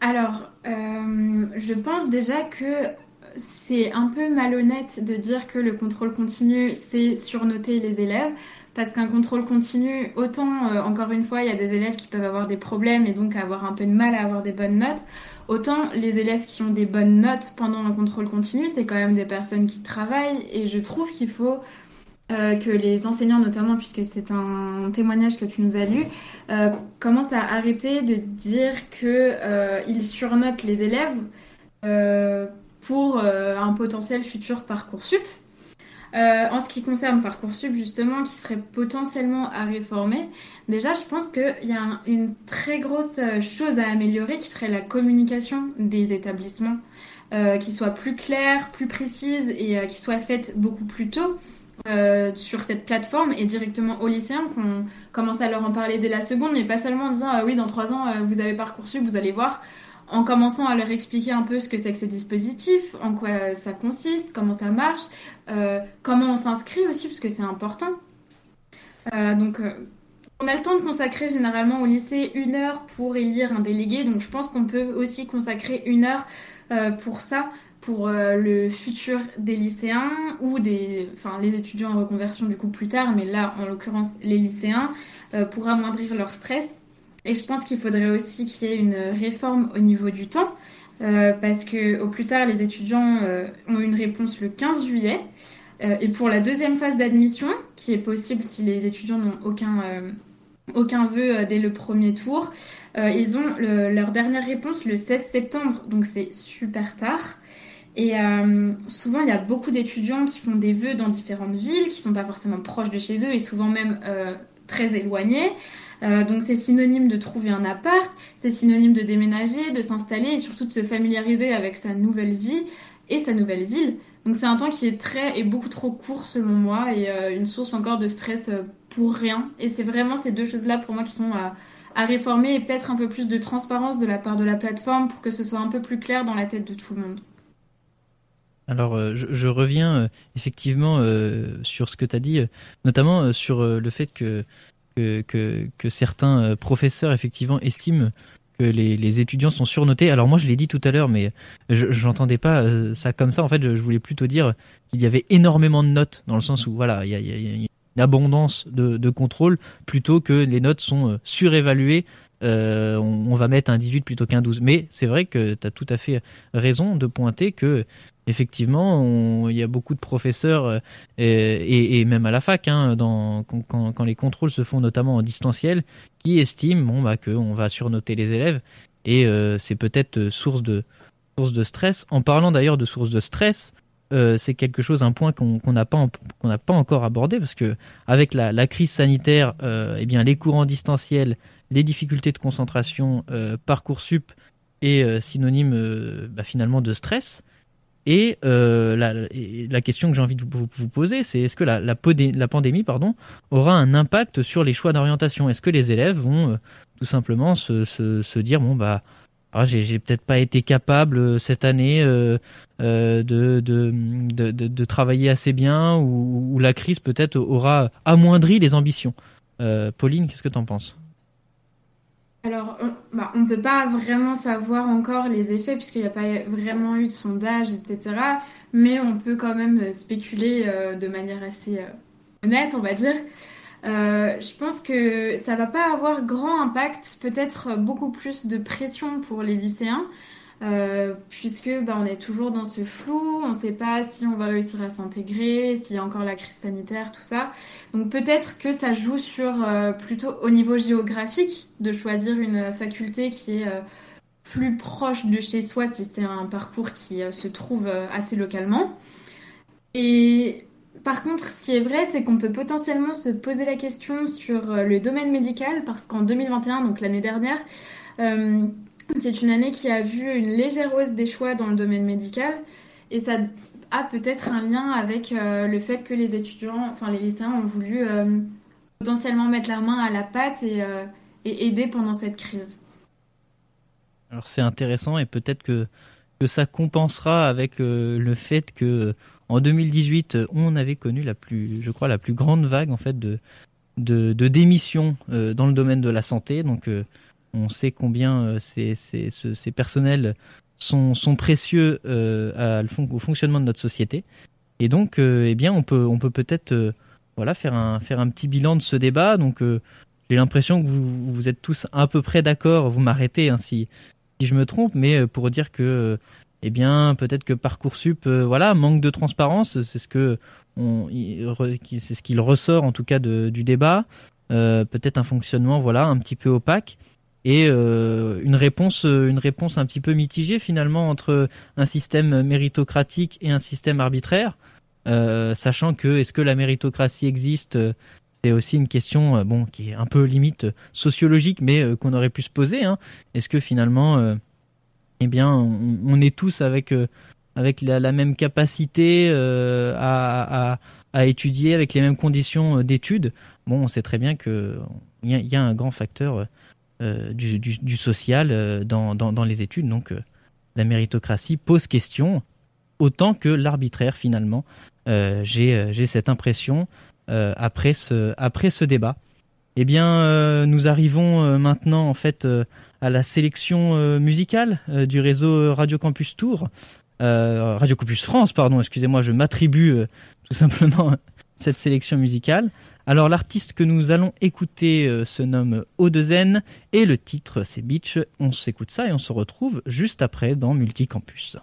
[SPEAKER 4] Alors, je pense déjà que c'est un peu malhonnête de dire que le contrôle continu, c'est surnoter les élèves. Parce qu'un contrôle continu, autant, euh, encore une fois, il y a des élèves qui peuvent avoir des problèmes et donc avoir un peu de mal à avoir des bonnes notes. Autant les élèves qui ont des bonnes notes pendant un contrôle continu, c'est quand même des personnes qui travaillent. Et je trouve qu'il faut euh, que les enseignants, notamment, puisque c'est un témoignage que tu nous as lu, euh, commencent à arrêter de dire qu'ils surnotent les élèves pour un potentiel futur Parcoursup. Euh, en ce qui concerne Parcoursup, justement, qui serait potentiellement à réformer, déjà, je pense qu'il y a une très grosse euh, chose à améliorer qui serait la communication des établissements, qui soit plus claire, plus précise et qui soit faite beaucoup plus tôt. sur cette plateforme et directement aux lycéens qu'on commence à leur en parler dès la seconde, mais pas seulement en disant oui dans trois ans vous avez parcoursup, vous allez voir en commençant à leur expliquer un peu ce que c'est que ce dispositif, en quoi ça consiste, comment ça marche, euh, comment on s'inscrit aussi, parce que c'est important. Euh, donc, euh, on a le temps de consacrer généralement au lycée une heure pour élire un délégué, donc je pense qu'on peut aussi consacrer une heure pour ça, pour le futur des lycéens ou des, enfin les étudiants en reconversion du coup plus tard, mais là en l'occurrence les lycéens, pour amoindrir leur stress. Et je pense qu'il faudrait aussi qu'il y ait une réforme au niveau du temps, euh, parce que au plus tard, les étudiants euh, ont une réponse le 15 juillet. Euh, et pour la deuxième phase d'admission, qui est possible si les étudiants n'ont aucun, aucun vœu dès le premier tour, ils ont leur dernière réponse le 16 septembre, donc c'est super tard. Et souvent, il y a beaucoup d'étudiants qui font des vœux dans différentes villes, qui sont pas forcément proches de chez eux et souvent même très éloignés. Euh, donc c'est synonyme de trouver un appart, c'est synonyme de déménager, de s'installer et surtout de se familiariser avec sa nouvelle vie et sa nouvelle ville. Donc c'est un temps qui est très et beaucoup trop court selon moi et euh, une source encore de stress euh, pour rien. Et c'est vraiment ces deux choses-là pour moi qui sont à, réformer et peut-être un peu plus de transparence de la part de la plateforme pour que ce soit un peu plus clair dans la tête de tout le monde.
[SPEAKER 8] Alors, je, reviens effectivement sur ce que tu as dit, notamment sur le fait que que, certains euh, professeurs effectivement estiment que les, les, étudiants sont surnotés. Alors moi je l'ai dit tout à l'heure, mais je n'entendais pas euh, ça comme ça. En fait, je, voulais plutôt dire qu'il y avait énormément de notes, dans le sens où voilà, il y a, une abondance de, de, contrôle, plutôt que les notes sont euh, surévaluées. on, on, va mettre un 18 plutôt qu'un 12. Mais c'est vrai que tu as tout à fait raison de pointer que effectivement, il y a beaucoup de professeurs euh, et, même à la fac, hein, quand, les contrôles se font notamment en distanciel, qui estiment bon, bah, qu'on va surnoter les élèves et euh, c'est peut-être source de, source de stress. En parlant d'ailleurs de source de stress, euh, c'est quelque chose, un point qu'on n'a pas, qu'on pas encore abordé parce que avec la, crise sanitaire, eh bien les cours en distanciel, les difficultés de concentration, parcoursup est synonyme bah, finalement de stress. Et, euh, la, la, question que j'ai envie de vous, poser, c'est est-ce que la, pandémie aura un impact sur les choix d'orientation? Est-ce que les élèves vont euh, tout simplement se, dire bon bah ah, j'ai peut-être pas été capable euh, cette année de, travailler assez bien ou, ou la crise peut-être aura amoindri les ambitions? Pauline, qu'est-ce que tu en penses?
[SPEAKER 4] Alors, on bah, ne peut pas vraiment savoir encore les effets puisqu'il n'y a pas vraiment eu de sondage, etc. Mais on peut quand même spéculer euh, de manière assez euh, honnête, on va dire. Euh, je pense que ça va pas avoir grand impact, peut-être beaucoup plus de pression pour les lycéens, euh, puisque bah, on est toujours dans ce flou, on ne sait pas si on va réussir à s'intégrer, s'il y a encore la crise sanitaire, tout ça. Donc peut-être que ça joue sur euh, plutôt au niveau géographique de choisir une faculté qui est euh, plus proche de chez soi si c'est un parcours qui se trouve assez localement. Et par contre, ce qui est vrai, c'est qu'on peut potentiellement se poser la question sur le domaine médical parce qu'en 2021, donc l'année dernière, c'est une année qui a vu une légère hausse des choix dans le domaine médical et ça a peut-être un lien avec euh, le fait que les étudiants, enfin les lycéens ont voulu euh, potentiellement mettre la main à la pâte et, euh, et aider pendant cette crise.
[SPEAKER 8] Alors c'est intéressant et peut-être que, ça compensera avec le fait que en 2018 euh, on avait connu la plus, je crois, la plus grande vague en fait de de, démissions dans le domaine de la santé. Donc on sait combien euh, ces, ces, ce- ces personnels sont, sont précieux euh, au fonctionnement de notre société. Et donc, euh, eh bien, on peut on peut peut-être voilà faire un faire un petit bilan de ce débat. Donc j'ai l'impression que vous, vous êtes tous à peu près d'accord. Vous m'arrêtez hein, si, je me trompe, mais pour dire que, eh bien, peut-être que parcoursup, voilà, manque de transparence. C'est ce que c'est ce qu'il ressort en tout cas du débat. Peut-être un fonctionnement, voilà, un petit peu opaque et euh, une réponse, euh, une réponse un petit peu mitigée finalement entre un système méritocratique et un système arbitraire. Euh, sachant que est-ce que la méritocratie existe c'est aussi une question bon qui est un peu limite sociologique, mais qu'on aurait pu se poser. Hein. Est-ce que finalement, eh bien, on, est tous avec avec la, même capacité à, à, étudier, avec les mêmes conditions d'études? Bon, on sait très bien que il y, a- un grand facteur du, du, social euh, dans, dans, les études, donc euh, la méritocratie pose question autant que l'arbitraire finalement. Euh, J'ai euh, cette impression euh, après ce après ce débat. Eh bien, euh, nous arrivons euh, maintenant en fait euh, à la sélection euh, musicale euh, du réseau Radio Campus Tour, Euh, Radio Campus France, pardon. Excusez-moi, je m'attribue euh, tout simplement [laughs] cette sélection musicale. Alors, l'artiste que nous allons écouter euh, se nomme O2N et le titre c'est Beach. On s'écoute ça et on se retrouve juste après dans Multicampus.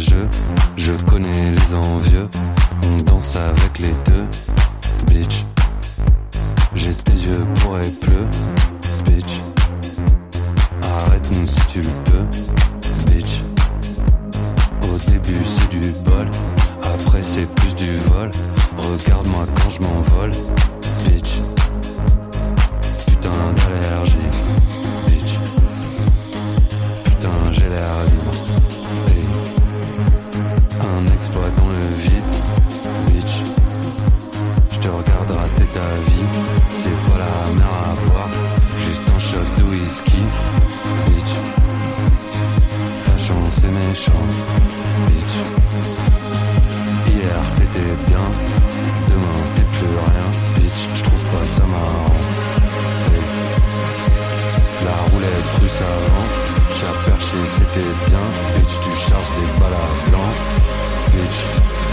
[SPEAKER 11] Je connais les envieux. On danse avec les deux, bitch. J'ai tes yeux pour et pleu, bitch. Arrête-nous si tu le peux, bitch. Au début c'est du bol, après c'est plus du vol. Regarde-moi quand je m'envole, c'est pas la mer à boire, juste un shot de whisky, bitch. La chance est méchante, bitch. Hier t'étais bien, demain t'es plus rien, bitch. Je trouve pas ça marrant. La roulette russe avant, j'ai perché c'était bien, bitch. Tu charges des balles à blanc, bitch.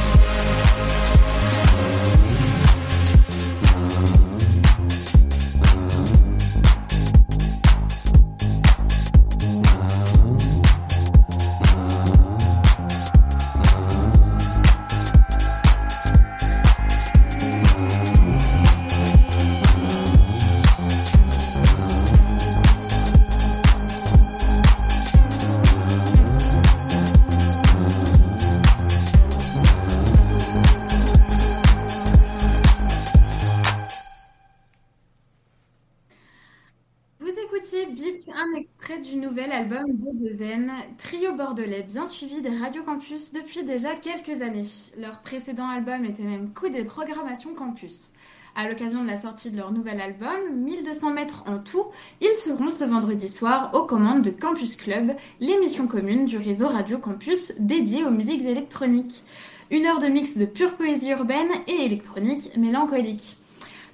[SPEAKER 4] Bordelais bien suivi des Radio Campus depuis déjà quelques années. Leur précédent album était même coup des programmations campus. À l'occasion de la sortie de leur nouvel album, 1200 mètres en tout, ils seront ce vendredi soir aux commandes de Campus Club, l'émission commune du réseau Radio Campus dédiée aux musiques électroniques. Une heure de mix de pure poésie urbaine et électronique mélancolique.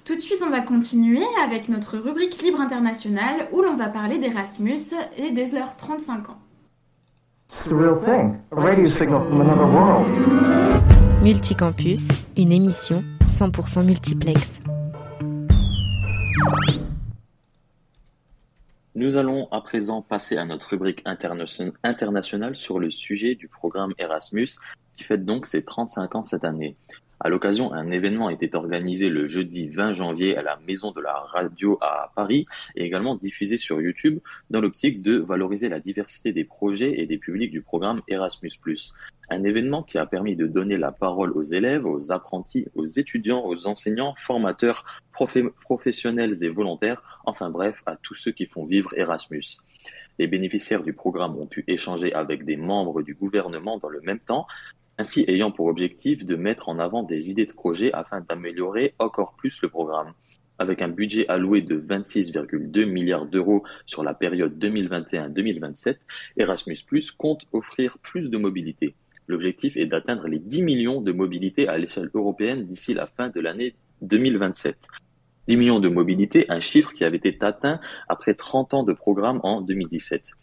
[SPEAKER 4] Tout de suite, on va continuer avec notre rubrique Libre International où l'on va parler d'Erasmus et de leurs 35 ans.
[SPEAKER 1] Multicampus, une émission 100% multiplex.
[SPEAKER 9] Nous allons à présent passer à notre rubrique internationale sur le sujet du programme Erasmus qui fête donc ses 35 ans cette année. À l'occasion, un événement était organisé le jeudi 20 janvier à la Maison de la Radio à Paris et également diffusé sur YouTube dans l'optique de valoriser la diversité des projets et des publics du programme Erasmus+. Un événement qui a permis de donner la parole aux élèves, aux apprentis, aux étudiants, aux enseignants, formateurs, professionnels et volontaires, enfin bref, à tous ceux qui font vivre Erasmus. Les bénéficiaires du programme ont pu échanger avec des membres du gouvernement dans le même temps, ainsi ayant pour objectif de mettre en avant des idées de projet afin d'améliorer encore plus le programme. Avec un budget alloué de 26,2 milliards d'euros sur la période 2021-2027, Erasmus compte offrir plus de mobilité. L'objectif est d'atteindre les 10 millions de mobilités à l'échelle européenne d'ici la fin de l'année 2027. 10 millions de mobilités, un chiffre qui avait été atteint après 30 ans de programme en 2017.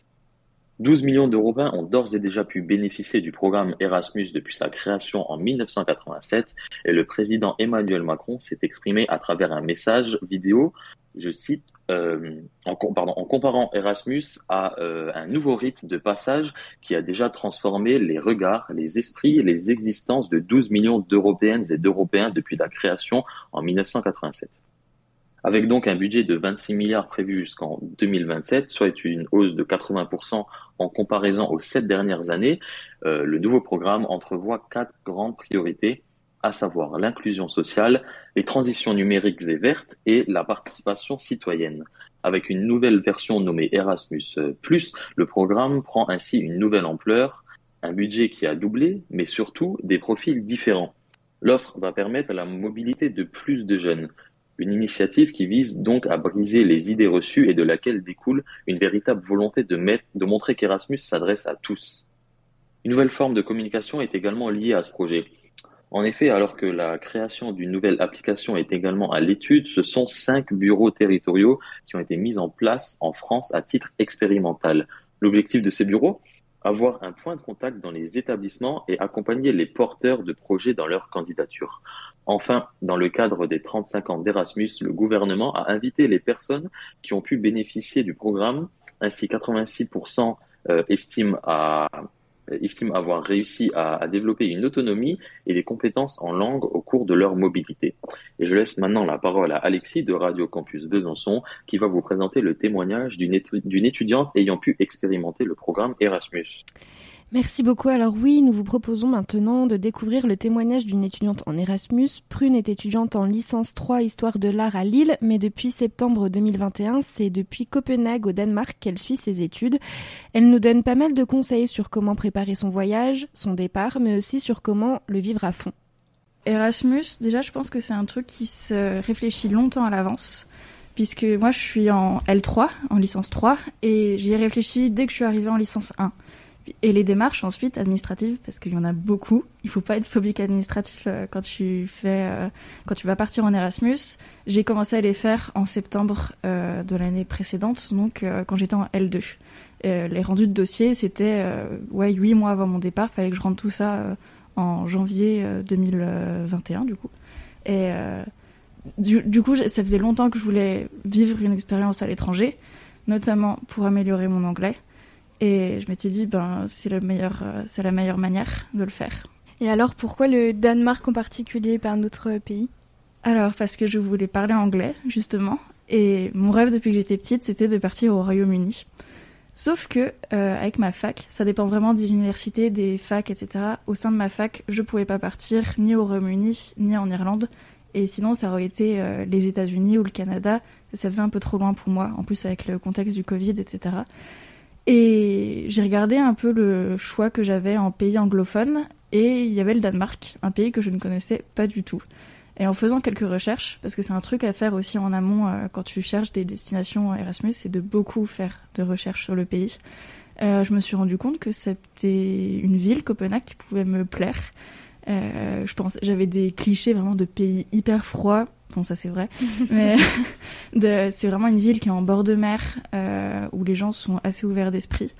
[SPEAKER 9] 12 millions d'Européens ont d'ores et déjà pu bénéficier du programme Erasmus depuis sa création en 1987 et le président Emmanuel Macron s'est exprimé à travers un message vidéo, je cite, euh, en, comparant Erasmus à euh, un nouveau rite de passage qui a déjà transformé les regards, les esprits et les existences de 12 millions d'Européennes et d'Européens depuis la création en 1987. Avec donc un budget de 26 milliards prévu jusqu'en 2027, soit une hausse de 80% en comparaison aux sept dernières années, euh, le nouveau programme entrevoit quatre grandes priorités, à savoir l'inclusion sociale, les transitions numériques et vertes et la participation citoyenne. Avec une nouvelle version nommée Erasmus+, le programme prend ainsi une nouvelle ampleur, un budget qui a doublé, mais surtout des profils différents. L'offre va permettre la mobilité de plus de jeunes, une initiative qui vise donc à briser les idées reçues et de laquelle découle une véritable volonté de, montrer qu'Erasmus s'adresse à tous. Une nouvelle forme de communication est également liée à ce projet. En effet, alors que la création d'une nouvelle application est également à l'étude, ce sont cinq bureaux territoriaux qui ont été mis en place en France à titre expérimental. L'objectif de ces bureaux avoir un point de contact dans les établissements et accompagner les porteurs de projets dans leur candidature. Enfin, dans le cadre des 35 ans d'Erasmus, le gouvernement a invité les personnes qui ont pu bénéficier du programme, ainsi 86% euh, estiment à estiment avoir réussi à, développer une autonomie et des compétences en langue au cours de leur mobilité. Et je laisse maintenant la parole à Alexis de Radio Campus Besançon qui va vous présenter le témoignage d'une étudiante ayant pu expérimenter le programme Erasmus.
[SPEAKER 3] Merci beaucoup. Alors oui, nous vous proposons maintenant de découvrir le témoignage d'une étudiante en Erasmus. Prune est étudiante en licence 3 Histoire de l'art à Lille, mais depuis septembre 2021, c'est depuis Copenhague au Danemark qu'elle suit ses études. Elle nous donne pas mal de conseils sur comment préparer son voyage, son départ, mais aussi sur comment le vivre à fond.
[SPEAKER 7] Erasmus, déjà je pense que c'est un truc qui se réfléchit longtemps à l'avance puisque moi je suis en L3, en licence 3, et j'y ai réfléchi dès que je suis arrivée en licence 1. Et les démarches ensuite administratives, parce qu'il y en a beaucoup. Il faut pas être phobique administratif euh, quand tu fais, euh, quand tu vas partir en Erasmus. J'ai commencé à les faire en septembre euh, de l'année précédente, donc quand j'étais en L2. les rendus de dossier, c'était ouais huit mois avant mon départ. Fallait que je rende tout ça en janvier 2021 du coup. Et du, du, coup, ça faisait longtemps que je voulais vivre une expérience à l'étranger, notamment pour améliorer mon anglais. Et je m'étais dit, ben, c'est la meilleure, euh, c'est la meilleure manière de le faire. Et alors, pourquoi le Danemark en particulier, pas un autre pays? Alors, parce que je voulais parler anglais, justement. Et mon rêve depuis que j'étais petite, c'était de partir au Royaume-Uni. Sauf que, euh, avec ma fac, ça dépend vraiment des universités, des facs, etc. Au sein de ma fac, je pouvais pas partir ni au Royaume-Uni, ni en Irlande. Et sinon, ça aurait été euh, les États-Unis ou le Canada. Ça faisait un peu trop loin pour moi, en plus avec le contexte du Covid, etc. Et j'ai regardé un peu le choix que j'avais en pays anglophone, et il y avait le Danemark, un pays que je ne connaissais pas du tout. Et en faisant quelques recherches, parce que c'est un truc à faire aussi en amont euh, quand tu cherches des destinations Erasmus, c'est de beaucoup faire de recherches sur le pays. Euh, je me suis rendu compte que c'était une ville, Copenhague, qui pouvait me plaire. Euh, je pense, j'avais des clichés vraiment de pays hyper froids. Ça c'est vrai, mais [laughs] c'est vraiment une ville qui est en bord de mer, euh, où les gens sont assez ouverts d'esprit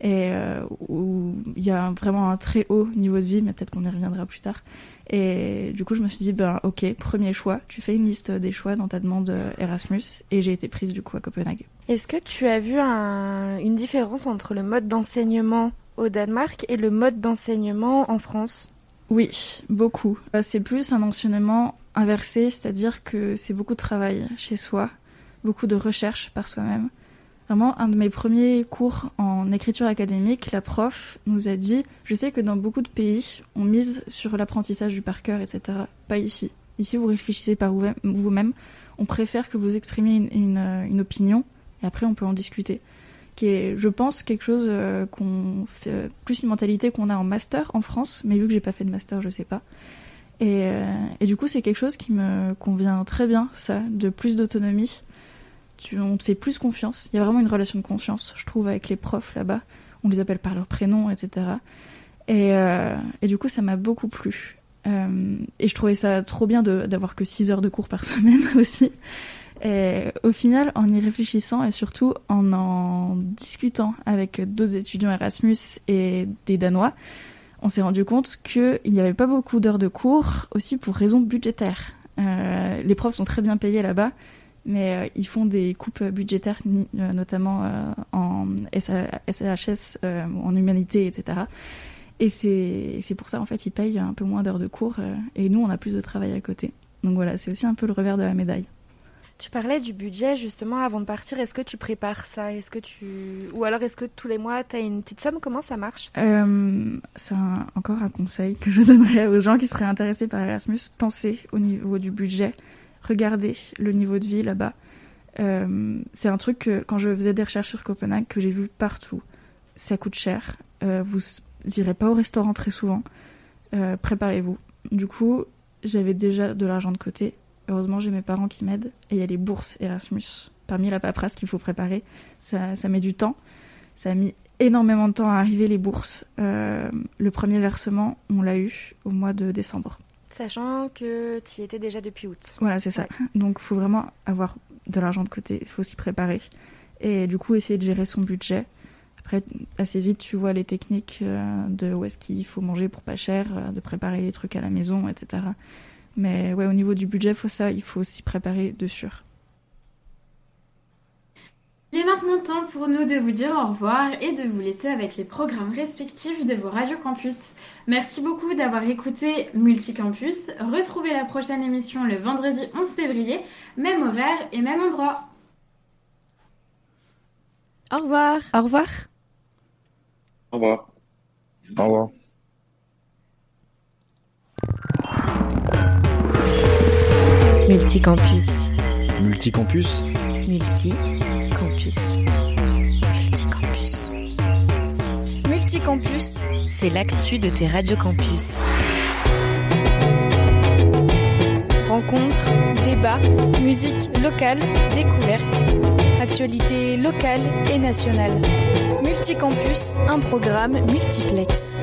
[SPEAKER 7] et euh, où il y a vraiment un très haut niveau de vie, mais peut-être qu'on y reviendra plus tard. Et du coup, je me suis dit, ben ok, premier choix, tu fais une liste des choix dans ta demande Erasmus, et j'ai été prise du coup à Copenhague.
[SPEAKER 16] Est-ce que tu as vu un- une différence entre le mode d'enseignement au Danemark et le mode d'enseignement en France?
[SPEAKER 7] Oui, beaucoup. Euh, C'est plus un enseignement inversé, c'est-à-dire que c'est beaucoup de travail chez soi, beaucoup de recherche par soi-même. Vraiment, un de mes premiers cours en écriture académique, la prof nous a dit, je sais que dans beaucoup de pays, on mise sur l'apprentissage du par cœur, etc. Pas ici. Ici, vous réfléchissez par vous- vous-même. On préfère que vous exprimiez une, une, euh, une opinion, et après on peut en discuter. Qui est, je pense, quelque chose euh, qu'on fait, euh, plus une mentalité qu'on a en master en France, mais vu que j'ai pas fait de master, je sais pas. Et, euh, et du coup, c'est quelque chose qui me convient très bien, ça, de plus d'autonomie. Tu, on te fait plus confiance. Il y a vraiment une relation de confiance, je trouve, avec les profs là-bas. On les appelle par leur prénom, etc. Et, et du coup, ça m'a beaucoup plu. Et je trouvais ça trop bien de- d'avoir que 6 heures de cours par [laughs] semaine aussi. Et au final, en y réfléchissant et surtout en en discutant avec d'autres étudiants Erasmus et des Danois, on s'est rendu compte qu'il n'y avait pas beaucoup d'heures de cours aussi pour raisons budgétaires. Euh, les profs sont très bien payés là-bas, mais euh, ils font des coupes budgétaires, euh, notamment en euh, en humanité, etc. Et c'est pour ça, en fait, ils payent un peu moins d'heures de cours et nous, on a plus de travail à côté. Donc voilà, c'est aussi un peu le revers de la médaille.
[SPEAKER 16] Tu parlais du budget justement avant de partir. Est-ce que tu prépares ça? Est-ce que tu ou alors est-ce que tous les mois tu as une petite somme? Comment ça marche?
[SPEAKER 7] Euh, c'est encore un conseil que je donnerais aux gens qui seraient intéressés par Erasmus. Pensez au niveau du budget. Regardez le niveau de vie là-bas. Euh, c'est un truc que quand je faisais des recherches sur Copenhague que j'ai vu partout. Ça coûte cher. Euh, vous irez pas au restaurant très souvent. Préparez-vous. Du coup, j'avais déjà de l'argent de côté. Heureusement, j'ai mes parents qui m'aident. Et il y a les bourses Erasmus. Parmi la paperasse qu'il faut préparer, ça, ça met du temps. Ça a mis énormément de temps à arriver les bourses. Euh, le premier versement, on l'a eu au mois de décembre.
[SPEAKER 16] Sachant que tu y étais déjà depuis août.
[SPEAKER 7] Voilà, c'est ça. [laughs] Donc, il faut vraiment avoir de l'argent de côté. Il faut s'y préparer. Et du coup, essayer de gérer son budget. Après, assez vite, tu vois les techniques euh, de où est-ce qu'il faut manger pour pas cher, euh, de préparer les trucs à la maison, etc. Mais ouais, au niveau du budget, faut ça, il faut s'y préparer de sûr.
[SPEAKER 4] Il est maintenant temps pour nous de vous dire au revoir et de vous laisser avec les programmes respectifs de vos radios campus. Merci beaucoup d'avoir écouté Multicampus. Retrouvez la prochaine émission le vendredi 11 février, même horaire et même endroit.
[SPEAKER 16] Au revoir.
[SPEAKER 3] Au revoir.
[SPEAKER 9] Au revoir.
[SPEAKER 6] Au revoir.
[SPEAKER 1] Multicampus.
[SPEAKER 11] Multicampus
[SPEAKER 1] Multicampus. Multicampus.
[SPEAKER 21] Multicampus,
[SPEAKER 1] C'est l'actu de tes radiocampus.
[SPEAKER 21] rencontres, débats, musique locale, découvertes, actualités locales et nationales. Multicampus, un programme multiplex.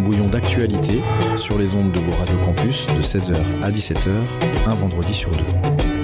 [SPEAKER 11] Bouillon d'actualité sur les ondes de vos radios campus de 16h à 17h, un vendredi sur deux.